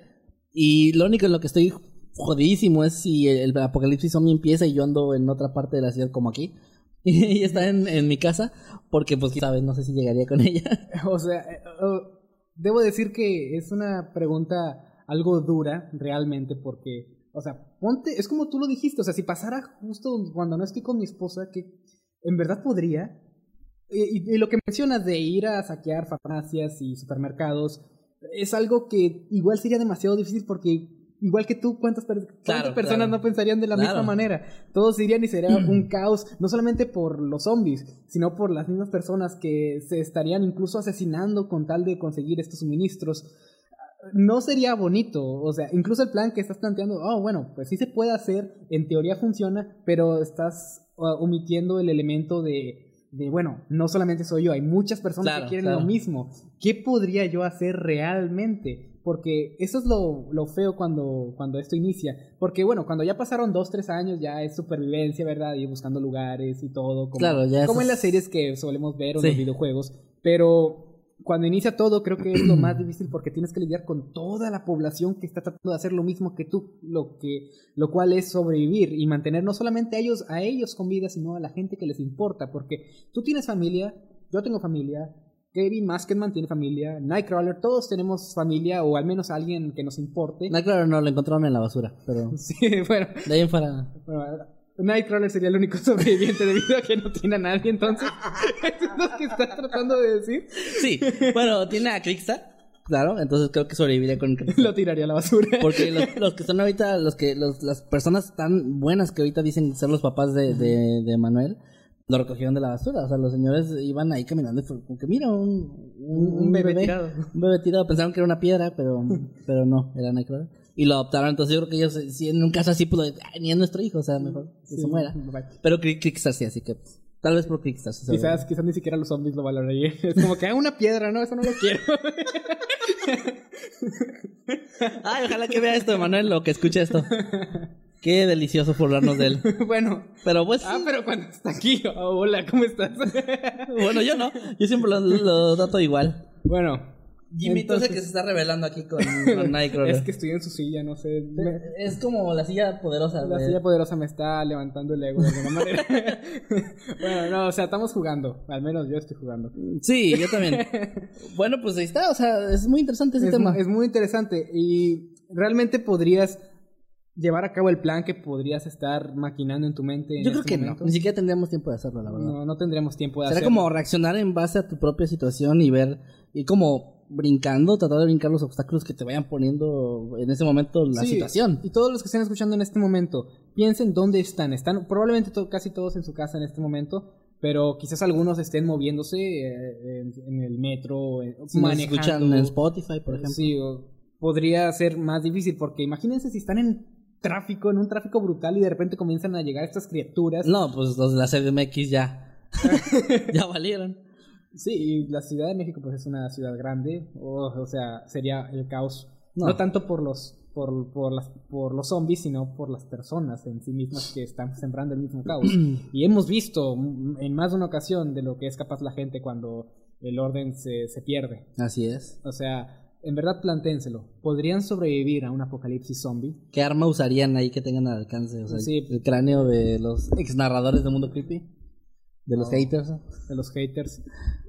Y lo único en lo que estoy jodidísimo es si el, apocalipsis zombie empieza y yo ando en otra parte de la ciudad como aquí. Y está en, en mi casa. Porque pues, sabes, no sé si llegaría con ella.
O sea... eh, oh, debo decir que es una pregunta algo dura realmente porque, o sea, ponte, es como tú lo dijiste, o sea, si pasara justo cuando no estoy con mi esposa, que en verdad podría, y, y lo que mencionas de ir a saquear farmacias y supermercados, es algo que igual sería demasiado difícil porque igual que tú, ¿cuántas, cuántas
Claro,
personas
claro.
no pensarían de la
Claro.
misma manera? Todos irían y sería un caos, no solamente por los zombies, sino por las mismas personas que se estarían incluso asesinando con tal de conseguir estos suministros. No sería bonito, o sea, incluso el plan que estás planteando, oh, bueno, pues sí se puede hacer, en teoría funciona, pero estás uh, omitiendo el elemento de, de, bueno, no solamente soy yo, hay muchas personas
Claro,
que quieren
claro.
lo mismo. ¿Qué podría yo hacer realmente? Porque eso es lo, lo feo cuando, cuando esto inicia. Porque bueno, cuando ya pasaron dos, tres años ya es supervivencia, ¿verdad? Ir buscando lugares y todo. Como,
Claro, ya
Como en las series que solemos ver o en
Sí.
los videojuegos. Pero cuando inicia todo creo que es lo más difícil porque tienes que lidiar con toda la población que está tratando de hacer lo mismo que tú, lo que lo cual es sobrevivir y mantener no solamente a ellos a ellos con vida, sino a la gente que les importa, porque tú tienes familia, yo tengo familia, Kevin Masketman tiene familia, Nightcrawler, todos tenemos familia o al menos alguien que nos importe.
Claro, no, lo encontraron en la basura, pero
Sí, bueno,
de ahí en fuera.
bueno, Nightcrawler sería el único sobreviviente debido a que no tiene a nadie, entonces. ¿Eso es lo que estás tratando de decir?
Sí, bueno, tiene a Crickstar, claro, entonces creo que sobreviviría con
Lo tiraría a la basura.
Porque los, los que son ahorita, los que, los, las personas tan buenas que ahorita dicen ser los papás de, de, de Manuel, lo recogieron de la basura. O sea, los señores iban ahí caminando y fue como que mira un, un,
Un bebé tirado.
Un bebé tirado. Pensaron que era una piedra, pero, pero no, era Nightcrawler. Y lo adoptaron. Entonces yo creo que ellos, si en un caso así, pues, "Ay, ni es nuestro hijo, o sea, mejor que se muera. Pero Crickstar sí, así que pues, tal vez por se
Quizás, quizás ni siquiera los zombies lo valorarían. Es como que, ah, una piedra, no, eso no lo quiero.
Ay, ojalá que vea esto, Manuel, o que escuche esto. Qué delicioso burlarnos de él.
bueno.
Pero pues,
Ah, pero cuando está aquí, oh, hola, ¿cómo estás?
bueno, yo no. Yo siempre lo, lo trato igual.
bueno.
Jimmy, tú
entonces-
sé que se está revelando aquí con, con Nightcrawler.
Es que estoy en su silla, no sé. me-
Es como la silla poderosa.
la
de-
silla poderosa me está levantando el ego de alguna manera. bueno, no, o sea, estamos jugando. Al menos yo estoy jugando.
Sí, yo también. bueno, pues ahí está. O sea, es muy interesante ese
es,
tema.
es muy interesante y realmente podrías llevar a cabo el plan que podrías estar maquinando en tu mente. en
Yo creo
este
que
momento.
no. Ni siquiera tendríamos tiempo de hacerlo, la verdad.
No, no tendríamos tiempo de
Será
hacerlo.
como reaccionar en base a tu propia situación y ver, y como brincando, tratar de brincar los obstáculos que te vayan poniendo en ese momento la
Sí,
situación.
Y todos los que estén escuchando en este momento, piensen dónde están. Están probablemente to- casi todos en su casa en este momento, pero quizás algunos estén moviéndose eh, en, en el metro, eh,
Si
manejando.
escuchan en Spotify, por ejemplo.
Sí, o podría ser más difícil porque imagínense si están en tráfico, en un tráfico brutal y de repente comienzan a llegar estas criaturas.
No, pues los de la CDMX ya. ya valieron.
Sí, y la Ciudad de México pues es una ciudad grande, o, o sea, sería el caos. No,
No.
tanto por los por, por las por los zombies, sino por las personas en sí mismas que están sembrando el mismo caos. y hemos visto mm, en más de una ocasión de lo que es capaz la gente cuando el orden se, se pierde.
Así es.
O sea, en verdad planténselo. ¿Podrían sobrevivir a un apocalipsis zombie?
¿Qué arma usarían ahí que tengan al alcance? O sea,
Sí.
el, cráneo de los ex narradores de Mundo Creepy. De los haters.
De los haters.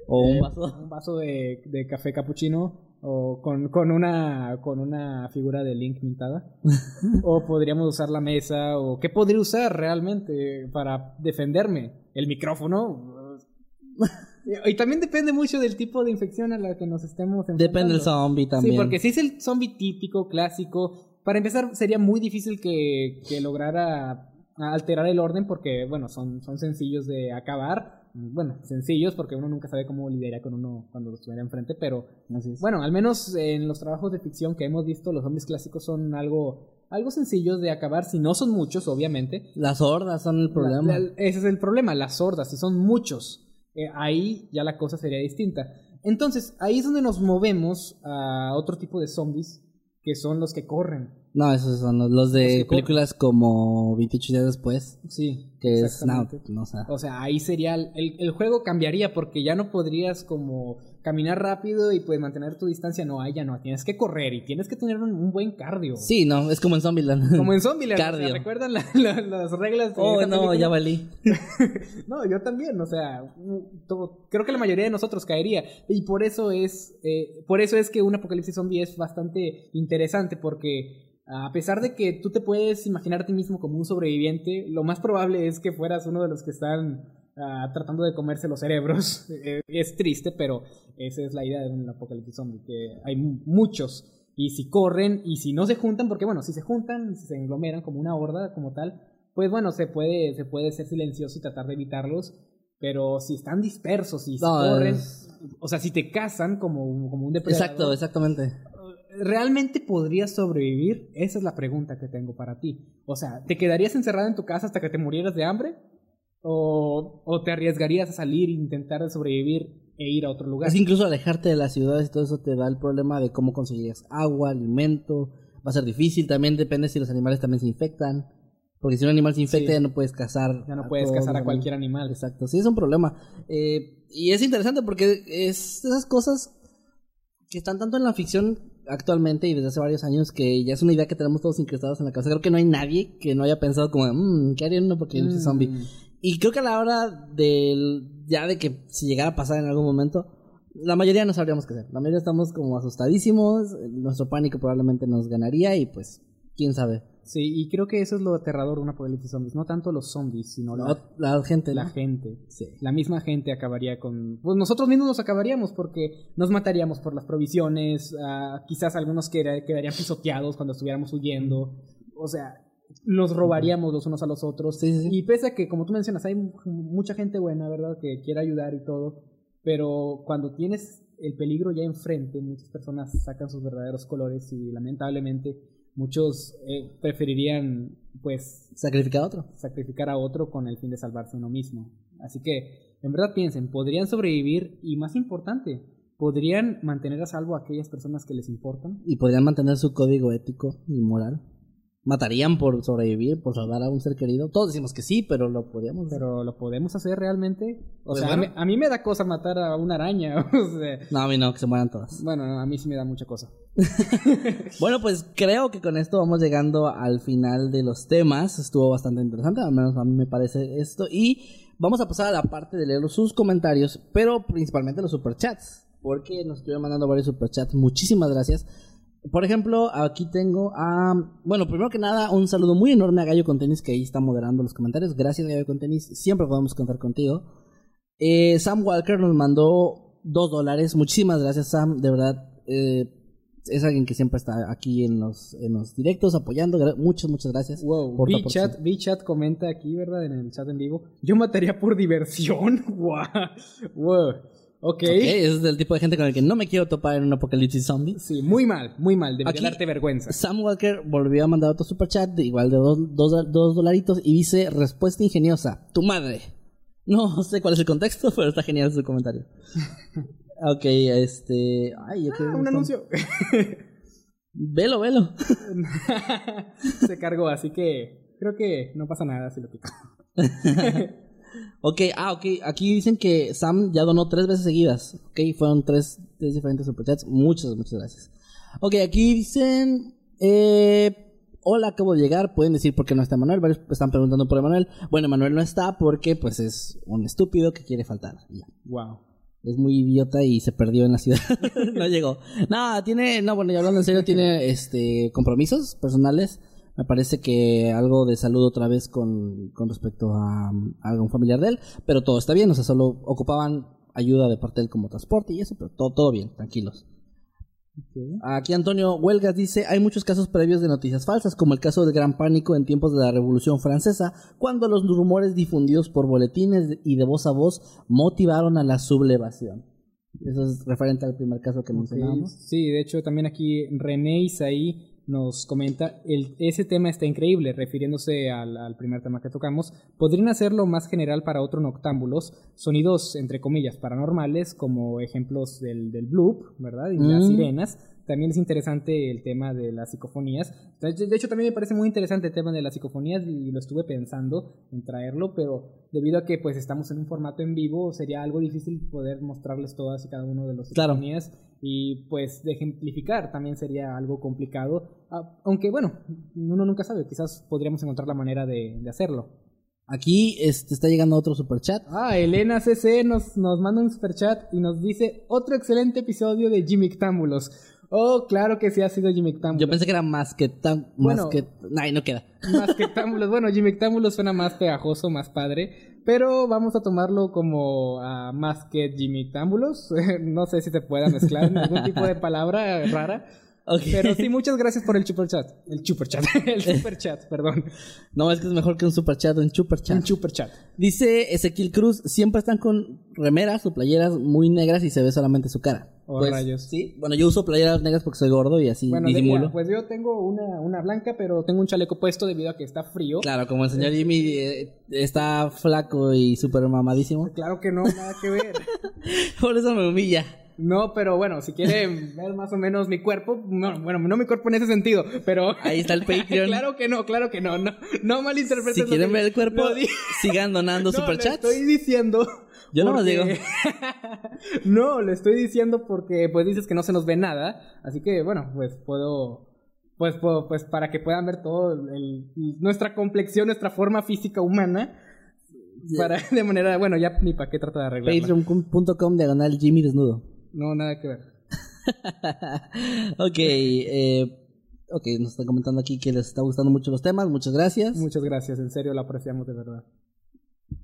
O un
Eh,
vaso.
un vaso de, de café capuchino o con, con una con una figura de Link pintada o podríamos usar la mesa o qué podría usar realmente para defenderme el micrófono y también depende mucho del tipo de infección a la que nos estemos enfrentando.
Depende del zombie también.
Sí, porque si es el zombie típico, clásico, para empezar sería muy difícil que, que lograra alterar el orden porque, bueno, son, son sencillos de acabar. Bueno, sencillos porque uno nunca sabe cómo lidiaría con uno cuando lo estuviera enfrente, pero bueno, al menos en los trabajos de ficción que hemos visto, los zombies clásicos son algo, algo sencillos de acabar, si no son muchos, obviamente.
Las hordas son el problema.
La- la- ese es el problema, las sordas, si son muchos, eh, ahí ya la cosa sería distinta. Entonces, ahí es donde nos movemos a otro tipo de zombies, que son los que corren.
No, esos son los, los de
Los
películas como 28 días después,
Sí.
que es no, no, o sea,
O sea, ahí sería, el, el juego cambiaría porque ya no podrías como caminar rápido y pues mantener tu distancia. No, ahí ya no, tienes que correr y tienes que tener un, un buen cardio.
Sí, no, es como en Zombieland.
Como en Zombieland, o sea,
Cardio.
¿recuerdan la- la- las reglas de
Oh, no,
película?
ya valí.
No, yo también, o sea, todo- creo que la mayoría de nosotros caería y por eso es, eh, por eso es que un apocalipsis zombie es bastante interesante porque a pesar de que tú te puedes imaginar a ti mismo como un sobreviviente, lo más probable es que fueras uno de los que están ah, tratando de comerse los cerebros. Eh, es triste, pero esa es la idea de un apocalipsis zombie, que hay mu- muchos y si corren y si no se juntan, porque bueno, si se juntan, si se englomeran como una horda como tal, pues bueno, se puede, se puede ser silencioso y tratar de evitarlos, pero si están dispersos y si
No,
corren,
es-
o sea, si te cazan como, un- como un depredador,
Exacto, exactamente.
¿realmente podrías sobrevivir? Esa es la pregunta que tengo para ti. O sea, ¿te quedarías encerrado en tu casa hasta que te murieras de hambre? ¿O, o te arriesgarías a salir e intentar sobrevivir e ir a otro lugar?
Es incluso alejarte de las ciudades y todo eso te da el problema de cómo conseguirías agua, alimento. Va a ser difícil, también depende si los animales también se infectan. Porque si un animal se infecta
Sí.
ya no puedes cazar.
Ya no puedes cazar a cualquier animal.
Exacto, sí es un problema. Eh, y es interesante porque es esas cosas que están tanto en la ficción actualmente y desde hace varios años que ya es una idea que tenemos todos incrustados en la cabeza. Creo que no hay nadie que no haya pensado como, mmm, ¿qué haría en un apocalipsis
Mm.
zombie? Y creo que a la hora del, ya de que si llegara a pasar en algún momento, la mayoría no sabríamos qué hacer. La mayoría estamos como asustadísimos, nuestro pánico probablemente nos ganaría y pues, quién sabe.
Sí, y creo que eso es lo aterrador de un apocalipsis zombies. No tanto los zombies, sino la,
La, la gente,
la
¿no?
gente.
Sí.
La misma gente acabaría con... Pues nosotros mismos nos acabaríamos porque nos mataríamos por las provisiones, ah, quizás algunos queda- quedarían pisoteados cuando estuviéramos huyendo, o sea, los robaríamos los unos a los otros.
Sí, sí, sí.
Y pese a que, como tú mencionas, hay mu- mucha gente buena, ¿verdad? Que quiere ayudar y todo, pero cuando tienes el peligro ya enfrente, muchas personas sacan sus verdaderos colores y lamentablemente muchos eh, preferirían, pues,
Sacrificar a otro.
sacrificar a otro con el fin de salvarse uno mismo. Así que, en verdad piensen, podrían sobrevivir y más importante, podrían mantener a salvo a aquellas personas que les importan.
Y podrían mantener su código ético y moral. Matarían por sobrevivir, por salvar a un ser querido. Todos decimos que sí, pero lo podríamos.
Pero ¿lo podemos hacer realmente? O
Pues
sea,
bueno.
a, mí, a mí me da cosa matar a una araña. o sea,
No, a mí no, que se mueran todas.
bueno, a mí sí me da mucha cosa.
Bueno, pues creo que con esto vamos llegando al final de los temas. Estuvo bastante interesante, al menos a mí me parece esto. Y vamos a pasar a la parte de leer sus comentarios, pero principalmente los superchats. Porque nos estuvieron mandando varios superchats. Muchísimas gracias. Por ejemplo, aquí tengo a... Bueno, primero que nada, un saludo muy enorme a Gallo con Tenis que ahí está moderando los comentarios. Gracias, Gallo con Tenis. Siempre podemos contar contigo. Eh, Sam Walker nos mandó dos dólares. Muchísimas gracias, Sam. De verdad, eh, es alguien que siempre está aquí en los, en los directos apoyando. Muchas, muchas gracias.
Wow,
aportación.
V-Chat comenta aquí, ¿verdad? En el chat en vivo. Yo mataría por diversión. wow. wow. Ok.
Ok, es del tipo de gente con el que no me quiero topar en un apocalipsis zombie.
Sí, muy mal, muy mal. Debería darte vergüenza.
Sam Walker volvió a mandar otro superchat de igual de dos, dos, dos dolaritos y dice respuesta ingeniosa, tu madre. No sé cuál es el contexto, pero está genial su comentario. ok, este... Ay, yo
Ah, un anuncio.
Velo, velo.
Se cargó, así que creo que no pasa nada si lo pico.
Ok, ah, ok. Aquí dicen que Sam ya donó tres veces seguidas. Ok, fueron tres, tres diferentes superchats. Muchas, muchas gracias. Ok, aquí dicen... Eh, Hola, acabo de llegar. Pueden decir por qué no está Manuel. Varios están preguntando por Emanuel. Bueno, Manuel no está porque pues es un estúpido que quiere faltar. Ya.
Wow.
Es muy idiota y se perdió en la ciudad. no llegó. No, tiene, no, bueno, ya hablando en serio, tiene este compromisos personales. Me parece que algo de salud otra vez con, con respecto a, a algún familiar de él, pero todo está bien, o sea, solo ocupaban ayuda de parte de él como transporte y eso, pero todo, todo bien, tranquilos. Aquí Antonio Huelgas dice, hay muchos casos previos de noticias falsas, como el caso del gran pánico en tiempos de la Revolución Francesa, cuando los rumores difundidos por boletines y de voz a voz motivaron a la sublevación. Eso es referente al primer caso que
Ok,
mencionábamos.
Sí, de hecho también aquí René Isaí nos comenta, el, ese tema está increíble, refiriéndose al, al primer tema que tocamos. Podrían hacerlo más general para otros noctámbulos, sonidos entre comillas paranormales, como ejemplos del, del bloop, ¿verdad? Y las
Mm.
sirenas. También es interesante el tema de las psicofonías. De hecho, también me parece muy interesante el tema de las psicofonías y lo estuve pensando en traerlo, pero debido a que pues estamos en un formato en vivo, sería algo difícil poder mostrarles todas y cada uno de los
Claro.
Y pues de ejemplificar también sería algo complicado. Ah, Aunque bueno, uno nunca sabe, quizás podríamos encontrar la manera de, de hacerlo.
Aquí este, está llegando otro superchat.
Ah, Elena CC nos, nos manda un superchat y nos dice otro excelente episodio de Jimmy Támbulos. Oh, claro que sí ha sido Jimmy
Yo pensé que era más que tan.
Bueno.
más que. Ay, no queda.
Más que. Bueno, Jimmy suena más pegajoso, más padre. Pero vamos a tomarlo como ah, más que Jimmy no sé si se pueda mezclar en algún tipo de palabra rara. Pero sí, muchas gracias por el superchat. El superchat. el superchat, perdón.
No, es que es mejor que un superchat o un
Un
superchat.
superchat.
Dice Ezequiel Cruz: siempre están con remeras o playeras muy negras y se ve solamente su cara.
Oh, rayos.
Sí, bueno, yo uso playeras negras porque soy gordo y así
Bueno,
disimulo.
pues yo tengo una, una blanca, pero tengo un chaleco puesto debido a que está frío.
Claro, como el señor Jimmy eh, está flaco y súper mamadísimo.
Claro que no, nada que ver.
Por eso me humilla.
No, pero bueno, si quieren ver más o menos mi cuerpo, no, bueno, no mi cuerpo en ese sentido, pero...
Ahí está el Patreon.
claro que no, claro que no, no, no malinterpreten
Si
lo
quieren ver el cuerpo,
lo
sigan donando
No,
superchats.
estoy diciendo...
Yo nomás
porque-
digo.
no, le estoy diciendo porque pues dices que no se nos ve nada, así que bueno, pues puedo... Pues, puedo- pues para que puedan ver todo el- nuestra complexión, nuestra forma física humana, para de manera, bueno, ya ni para qué trata de arreglarla.
Patreon.com diagonal Jimmy desnudo.
No, nada que ver.
ok, eh, ok, nos están comentando aquí que les está gustando mucho los temas. Muchas gracias.
Muchas gracias, en serio lo apreciamos de verdad.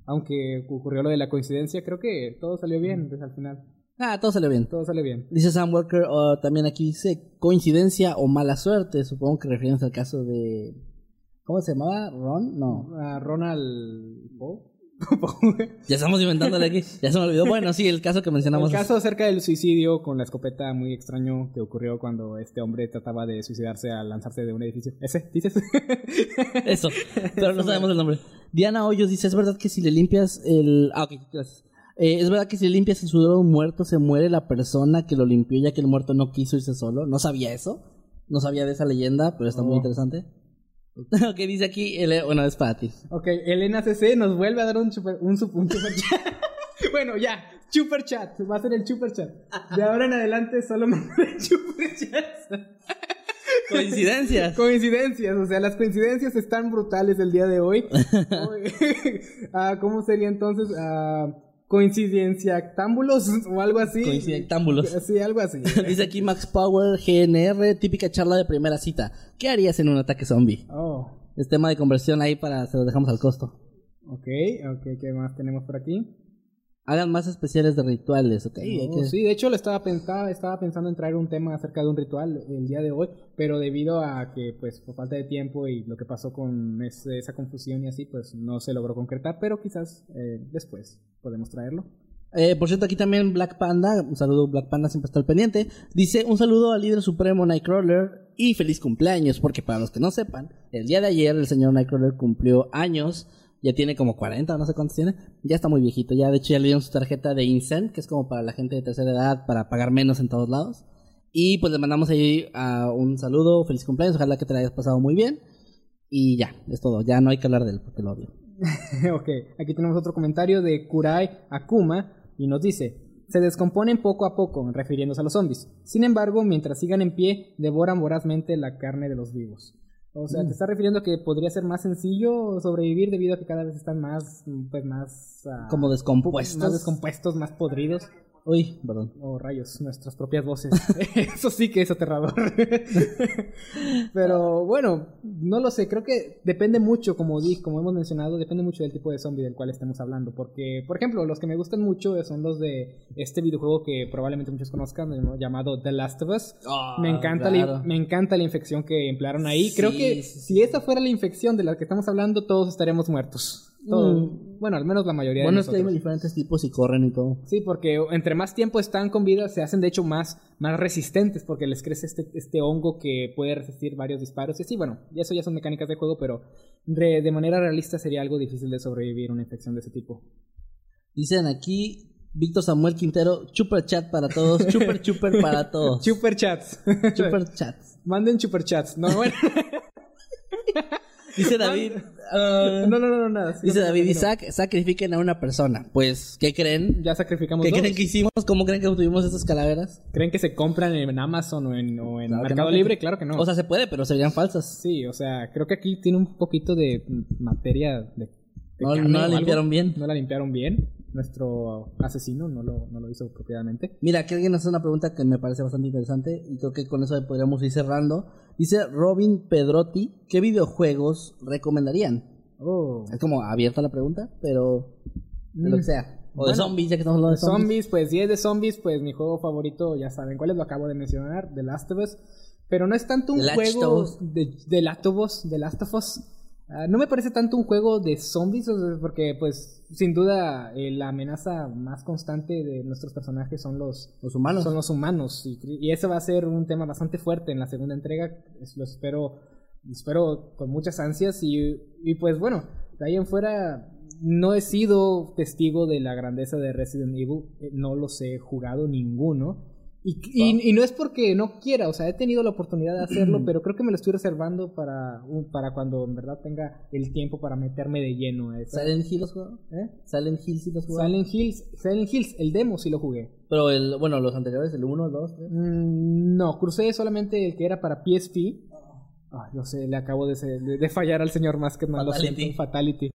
Aunque ocurrió lo de la coincidencia, creo que todo salió bien desde al final.
Ah, todo salió bien.
Todo salió bien.
Dice Sam Walker, oh, también aquí dice coincidencia o mala suerte. Supongo que refiriéndose al caso de. ¿Cómo se llamaba? ¿Ron? No.
A Ronald.
Ya estamos inventándole aquí. Ya se me olvidó. Bueno, sí, el caso que mencionamos.
El caso acerca del suicidio con la escopeta muy extraño que ocurrió cuando este hombre trataba de suicidarse al lanzarse de un edificio. ¿Ese? ¿Dices?
Eso, pero no sabemos el nombre. Diana Hoyos dice, ¿es verdad que si le limpias el... Ah, ok, gracias. Eh, ¿Es verdad que si le limpias el sudor a un muerto se muere la persona que lo limpió ya que el muerto no quiso irse solo? No sabía eso. No sabía de esa leyenda, pero está muy
Oh.
interesante. ok, dice aquí, bueno, es para ti.
ok, Elena CC nos vuelve a dar un super, un, un super chat. bueno, ya, super chat. Va a ser el super chat. De ahora en adelante solo me super chats.
Coincidencias.
Coincidencias, o sea, las coincidencias están brutales el día de hoy. Ah, ¿Cómo sería entonces? Ah, coincidencia támbulos o algo así.
Coincidentámbulos.
Sí, algo así.
dice aquí Max Power, GNR, típica charla de primera cita. ¿Qué harías en un ataque zombie?
Oh,
Es tema de conversión ahí para, se lo dejamos al costo.
ok, ok, ¿qué más tenemos por aquí?
Hagan más especiales de rituales, ok. que-
Sí, de hecho le estaba, pensando, estaba pensando en traer un tema acerca de un ritual el día de hoy, pero debido a que, pues, por falta de tiempo y lo que pasó con ese- esa confusión y así, pues no se logró concretar, pero quizás eh, después podemos traerlo.
Eh, por cierto, aquí también Black Panda, un saludo, Black Panda siempre está al pendiente. Dice un saludo al líder supremo Nightcrawler y feliz cumpleaños, porque para los que no sepan, el día de ayer el señor Nightcrawler cumplió años, ya tiene como 40 o no sé cuántos tiene, ya está muy viejito, ya de hecho ya le dieron su tarjeta de Incent, que es como para la gente de tercera edad, para pagar menos en todos lados. Y pues le mandamos ahí un saludo, feliz cumpleaños, ojalá que te la hayas pasado muy bien. Y ya, es todo, ya no hay que hablar de él porque lo odio.
ok, aquí tenemos otro comentario de Kurai Akuma y nos dice, se descomponen poco a poco, refiriéndose a los zombies. Sin embargo, mientras sigan en pie, devoran vorazmente la carne de los vivos. O sea, te está refiriendo a que podría ser más sencillo sobrevivir debido a que cada vez están más, pues más... ah,
Como descompuestos.
Más descompuestos, más podridos.
Uy, perdón.
Oh, rayos, nuestras propias voces. Eso sí que es aterrador. Pero bueno, no lo sé, creo que depende mucho, como di, como hemos mencionado, depende mucho del tipo de zombie del cual estemos hablando. Porque, por ejemplo, los que me gustan mucho son los de este videojuego que probablemente muchos conozcan, llamado The Last of Us. me, encanta la, me encanta la infección que emplearon ahí. Creo que
sí,
si esa fuera la infección de la que estamos hablando, todos estaríamos muertos. Todo-
Mm.
Bueno, al menos la mayoría
Bueno,
de
es que hay diferentes tipos y corren y todo.
Sí, porque entre más tiempo están con vida, se hacen de hecho más, más resistentes porque les crece este, este hongo que puede resistir varios disparos. Y sí, bueno, eso ya son mecánicas de juego, pero de, de manera realista sería algo difícil de sobrevivir una infección de ese tipo.
Dicen aquí Víctor Samuel Quintero, chuper chat para todos, chuper chuper para todos.
Super chats.
Chuper chats.
Manden super chats. No, bueno.
Dice David, ah,
no, no, no, no, nada.
dice
No,
David
no.
Isaac, sacrifiquen a una persona. Pues, ¿qué creen?
Ya sacrificamos
¿Qué
dos.
creen que hicimos? ¿Cómo creen que obtuvimos estas calaveras?
¿Creen que se compran en Amazon o en, o en
Claro
Mercado
no.
Libre? Claro que no.
O sea, se puede, pero serían falsas.
sí, o sea, creo que aquí tiene un poquito de materia de. de
No- la limpiaron bien.
No la limpiaron bien. Nuestro asesino no lo, no lo hizo propiamente.
Mira, aquí alguien hace una pregunta que me parece bastante interesante y creo que con eso podríamos ir cerrando. Dice Robin Pedrotti, ¿qué videojuegos recomendarían?
Oh.
Es como abierta la pregunta, pero lo que sea. O de zombies, ya que estamos hablando de zombies.
Zombies, pues si es de zombies, pues mi juego favorito, ya saben cuál es, lo acabo de mencionar, The Last of Us. Pero no es tanto un
The
juego de Last of Us, The Last of Us. Ah, no me parece tanto un juego de zombies, porque pues sin duda eh, la amenaza más constante de nuestros personajes son los,
Los humanos.
son los humanos. Y, y ese va a ser un tema bastante fuerte en la segunda entrega. Lo espero, lo espero con muchas ansias. Y, y pues bueno, de ahí en fuera no he sido testigo de la grandeza de Resident Evil. Eh, No los he jugado ninguno. Y, y- y no es porque no quiera, o sea, he tenido la oportunidad de hacerlo, pero creo que me lo estoy reservando para, un- para cuando en verdad tenga el tiempo para meterme de lleno a esa.
¿Silent Hill los jugó?
¿Eh?
Silent Hill sí los jugó.
Silent Hills, Silent Hills, el demo sí lo jugué.
Pero el, bueno, los anteriores, el 1, el 2,
Mm, no, crucé solamente el que era para PSP. Ah, yo sé, le acabo de, de- de fallar al señor Masketman, lo
Fatality.
siento, Fatality.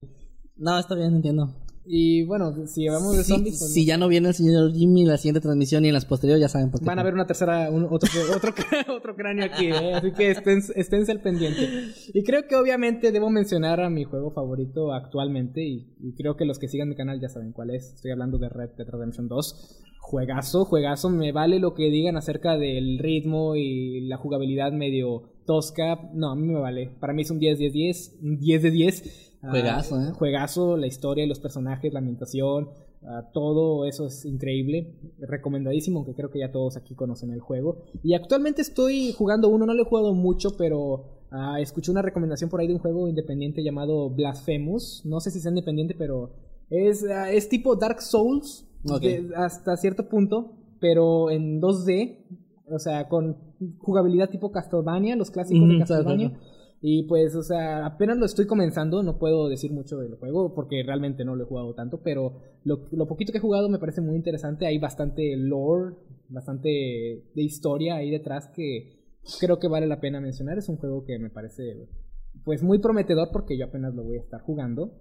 No, está bien, entiendo.
Y bueno, si hablamos de
Si,
zombies, pues,
si ya no viene el señor Jimmy en la siguiente transmisión y en las posteriores, ya saben por qué.
van a ver una tercera, un- otro, otro, otro cráneo aquí, ¿eh? así que estén, esténse al pendiente. Y creo que obviamente debo mencionar a mi juego favorito actualmente, y, y creo que los que sigan mi canal ya saben cuál es. Estoy hablando de Red Dead Redemption 2. Juegazo, juegazo, me vale lo que digan acerca del ritmo y la jugabilidad medio tosca. No, a mí me vale. Para mí es un 10, 10, 10, un 10 de 10. Ah,
Juegazo, ¿eh?
Juegazo, la historia los personajes, la ambientación, ah, todo eso es increíble. Recomendadísimo, que creo que ya todos aquí conocen el juego. Y actualmente estoy jugando uno, no lo he jugado mucho, pero ah, escuché una recomendación por ahí de un juego independiente llamado Blasphemous. No sé si sea independiente, pero es, ah, es tipo Dark Souls de- hasta cierto punto, pero en 2D. O sea, con jugabilidad tipo Castlevania, los clásicos de
claro,
Castlevania.
claro.
Y pues, o sea, apenas lo estoy comenzando, no puedo decir mucho del juego porque realmente no lo he jugado tanto, pero lo, poquito que he jugado me parece muy interesante. Hay bastante lore, bastante de historia ahí detrás que creo que vale la pena mencionar. Es un juego que me parece pues muy prometedor porque yo apenas lo voy a estar jugando.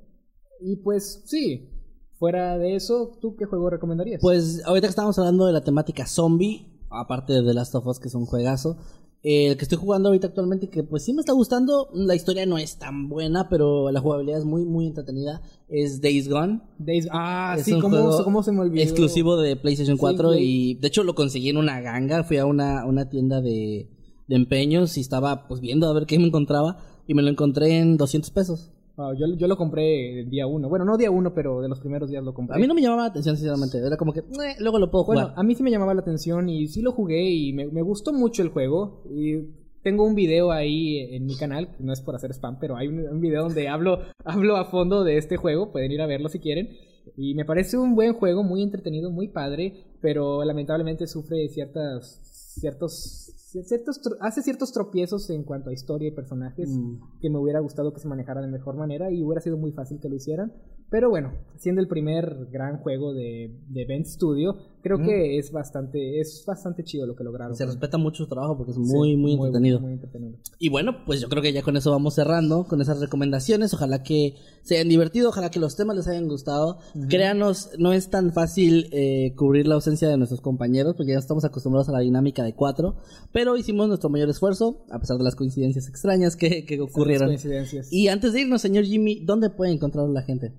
Y pues sí, fuera de eso, ¿tú qué juego recomendarías?
Pues ahorita que estamos hablando de la temática zombie, aparte de The Last of Us, que es un juegazo, el que estoy jugando ahorita actualmente, que pues sí me está gustando, la historia no es tan buena, pero la jugabilidad es muy, muy entretenida, es Days Gone.
Days- ah,
Es
sí,
un
¿cómo,
juego
cómo se me olvidó?
Exclusivo de PlayStation 4
Play.
y de hecho lo conseguí en una ganga, fui a una, una tienda de, de empeños y estaba pues viendo a ver qué me encontraba y me lo encontré en 200 pesos.
Ah, yo, yo lo compré el día uno. Bueno, no día uno, pero de los primeros días lo compré.
A mí no me llamaba la atención sinceramente, era como que "Eh, luego lo puedo jugar.
Bueno, a mí sí me llamaba la atención y sí lo jugué y me, me gustó mucho el juego. Y tengo un video ahí en mi canal, no es por hacer spam, pero hay un, un video donde hablo, hablo a fondo de este juego. Pueden ir a verlo si quieren. Y me parece un buen juego, muy entretenido, muy padre, pero lamentablemente sufre ciertas, ciertos, ciertos, hace ciertos tropiezos en cuanto a historia y personajes
Mm.
que me hubiera gustado que se manejaran de mejor manera y hubiera sido muy fácil que lo hicieran. Pero bueno, siendo el primer gran juego de, de Bend Studio, creo
Mm.
que es bastante, es bastante chido lo que lograron.
Se respeta mucho su trabajo porque es
Sí,
muy, muy entretenido.
muy entretenido.
Y bueno, pues yo creo que ya con eso vamos cerrando, con esas recomendaciones. Ojalá que se hayan divertido, ojalá que los temas les hayan gustado. Créanos, no es tan fácil eh, cubrir la ausencia de nuestros compañeros, porque ya estamos acostumbrados a la dinámica de cuatro. Pero hicimos nuestro mayor esfuerzo, a pesar de las coincidencias extrañas que, que ocurrieron.
Coincidencias.
Y antes de irnos, señor Jimmy, ¿dónde puede encontrar la gente?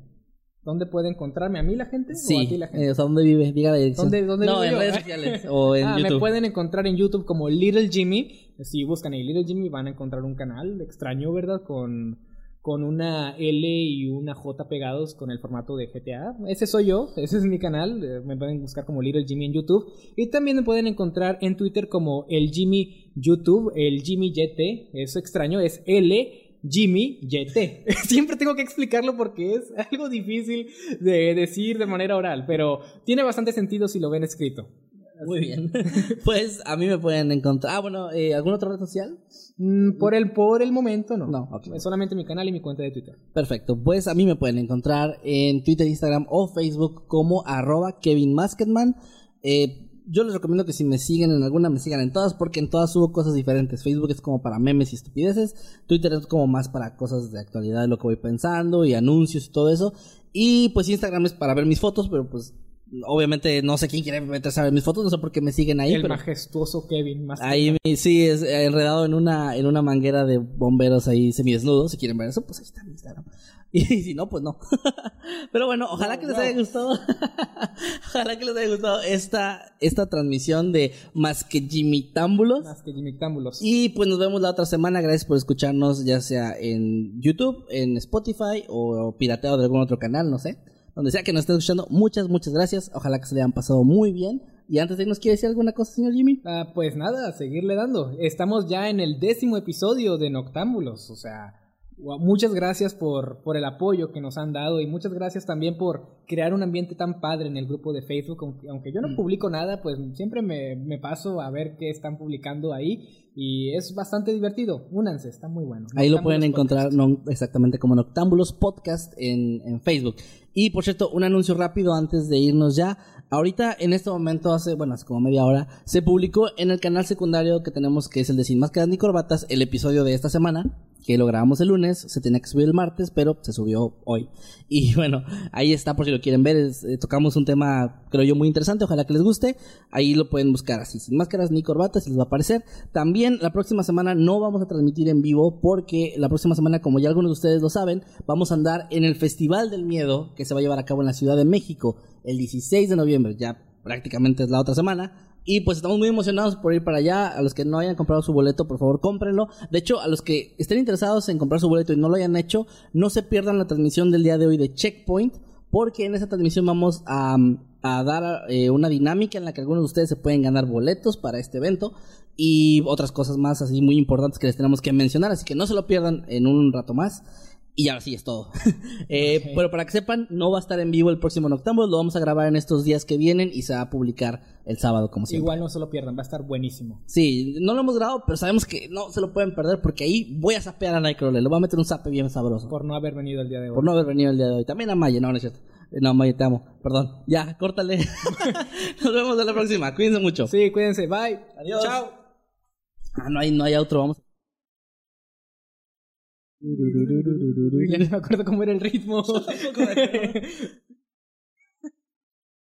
¿Dónde puede encontrarme? ¿A mí la gente? ¿O a
Sí,
ti la gente?
eh, o sea, ¿dónde vive? Diga la dirección.
¿Dónde- dónde
no,
vivo
en
yo?
redes sociales o en
ah,
YouTube.
me pueden encontrar en YouTube como Little Jimmy. Si buscan ahí Little Jimmy van a encontrar un canal extraño, ¿verdad? Con con una L y una J pegados con el formato de GTA. Ese soy yo, ese es mi canal, eh, me pueden buscar como Little Jimmy en YouTube y también me pueden encontrar en Twitter como el Jimmy YouTube, el Jimmy YT, eso extraño, es L Jimmy YT. Siempre tengo que explicarlo porque es algo difícil de decir de manera oral, pero tiene bastante sentido si lo ven escrito.
Muy bien. pues a mí me pueden encontrar. Ah, bueno, eh, ¿alguna otra red social?
Mm, por el por el momento no.
No, ok.
Es solamente mi canal y mi cuenta de Twitter.
Perfecto. Pues a mí me pueden encontrar en Twitter, Instagram o Facebook como arroba Kevin Masketman. Eh, yo les recomiendo que si me siguen en alguna, me sigan en todas, porque en todas subo cosas diferentes. Facebook es como para memes y estupideces. Twitter es como más para cosas de actualidad, de lo que voy pensando y anuncios y todo eso. Y pues Instagram es para ver mis fotos, pero pues obviamente no sé quién quiere meterse a ver mis fotos, no sé por qué me siguen ahí.
el
pero
majestuoso Kevin más
ahí me- sí, es eh, enredado en una, en una manguera de bomberos ahí semidesnudos. Si quieren ver eso, pues ahí está mi Instagram. Y si no, pues no. Pero bueno, ojalá que les haya gustado. ojalá que les haya gustado esta, esta transmisión de Más que Jimmy Támbulos.
más que Jimmy Támbulos.
Y pues nos vemos la otra semana. Gracias por escucharnos, ya sea en YouTube, en Spotify o pirateado de algún otro canal, no sé. Donde sea que nos estén escuchando, muchas, muchas gracias. Ojalá que se le hayan pasado muy bien. Y antes de irnos, ¿quiere decir alguna cosa, señor Jimmy?
Ah, pues nada, seguirle dando. Estamos ya en el décimo episodio de Noctámbulos. O sea, muchas gracias por, por el apoyo que nos han dado y muchas gracias también por crear un ambiente tan padre en el grupo de Facebook. Aunque, aunque yo no publico nada, pues siempre me, me paso a ver qué están publicando ahí. Y es bastante divertido. Únanse, está muy bueno.
Ahí lo pueden encontrar no, exactamente como Noctámbulos Podcast en, en Facebook. Y por cierto, un anuncio rápido antes de irnos ya. Ahorita, en este momento, hace, bueno, hace como media hora, se publicó en el canal secundario que tenemos, que es el de Sin Máscaras ni Corbatas, el episodio de esta semana, que lo grabamos el lunes, se tenía que subir el martes, pero se subió hoy. Y bueno, ahí está por si lo quieren ver, es- eh, tocamos un tema, creo yo, muy interesante, ojalá que les guste. Ahí lo pueden buscar así, Sin Máscaras ni Corbatas, y les va a aparecer. También la próxima semana no vamos a transmitir en vivo, porque la próxima semana, como ya algunos de ustedes lo saben, vamos a andar en el Festival del Miedo, que se va a llevar a cabo en la Ciudad de México, el 16 de noviembre, ya prácticamente es la otra semana. Y pues estamos muy emocionados por ir para allá. A los que no hayan comprado su boleto, por favor, cómprenlo. De hecho, a los que estén interesados en comprar su boleto y no lo hayan hecho, no se pierdan la transmisión del día de hoy de Checkpoint, porque en esa transmisión vamos a, dar eh, una dinámica en la que algunos de ustedes se pueden ganar boletos para este evento y otras cosas más así muy importantes que les tenemos que mencionar. Así que no se lo pierdan en un rato más. Y ahora sí es todo. Eh,
Ok.
Pero para que sepan, no va a estar en vivo el próximo Noctámbulo, lo vamos a grabar en estos días que vienen y se va a publicar el sábado como siempre.
Igual no se lo pierdan, va a estar buenísimo.
Sí, no lo hemos grabado, pero sabemos que no se lo pueden perder porque ahí voy a sapear a Nightcrawler, le voy a meter un zape bien sabroso. Por,
Por no haber venido el día de hoy.
no haber venido el día de hoy. También a Maya, no, no es cierto. No, Maya, te amo. Perdón. Ya, córtale. Nos vemos en la próxima. Cuídense mucho.
Sí, cuídense, bye.
Adiós.
Chao.
Ah, no hay, no hay otro, vamos.
Ya no me acuerdo cómo era el ritmo.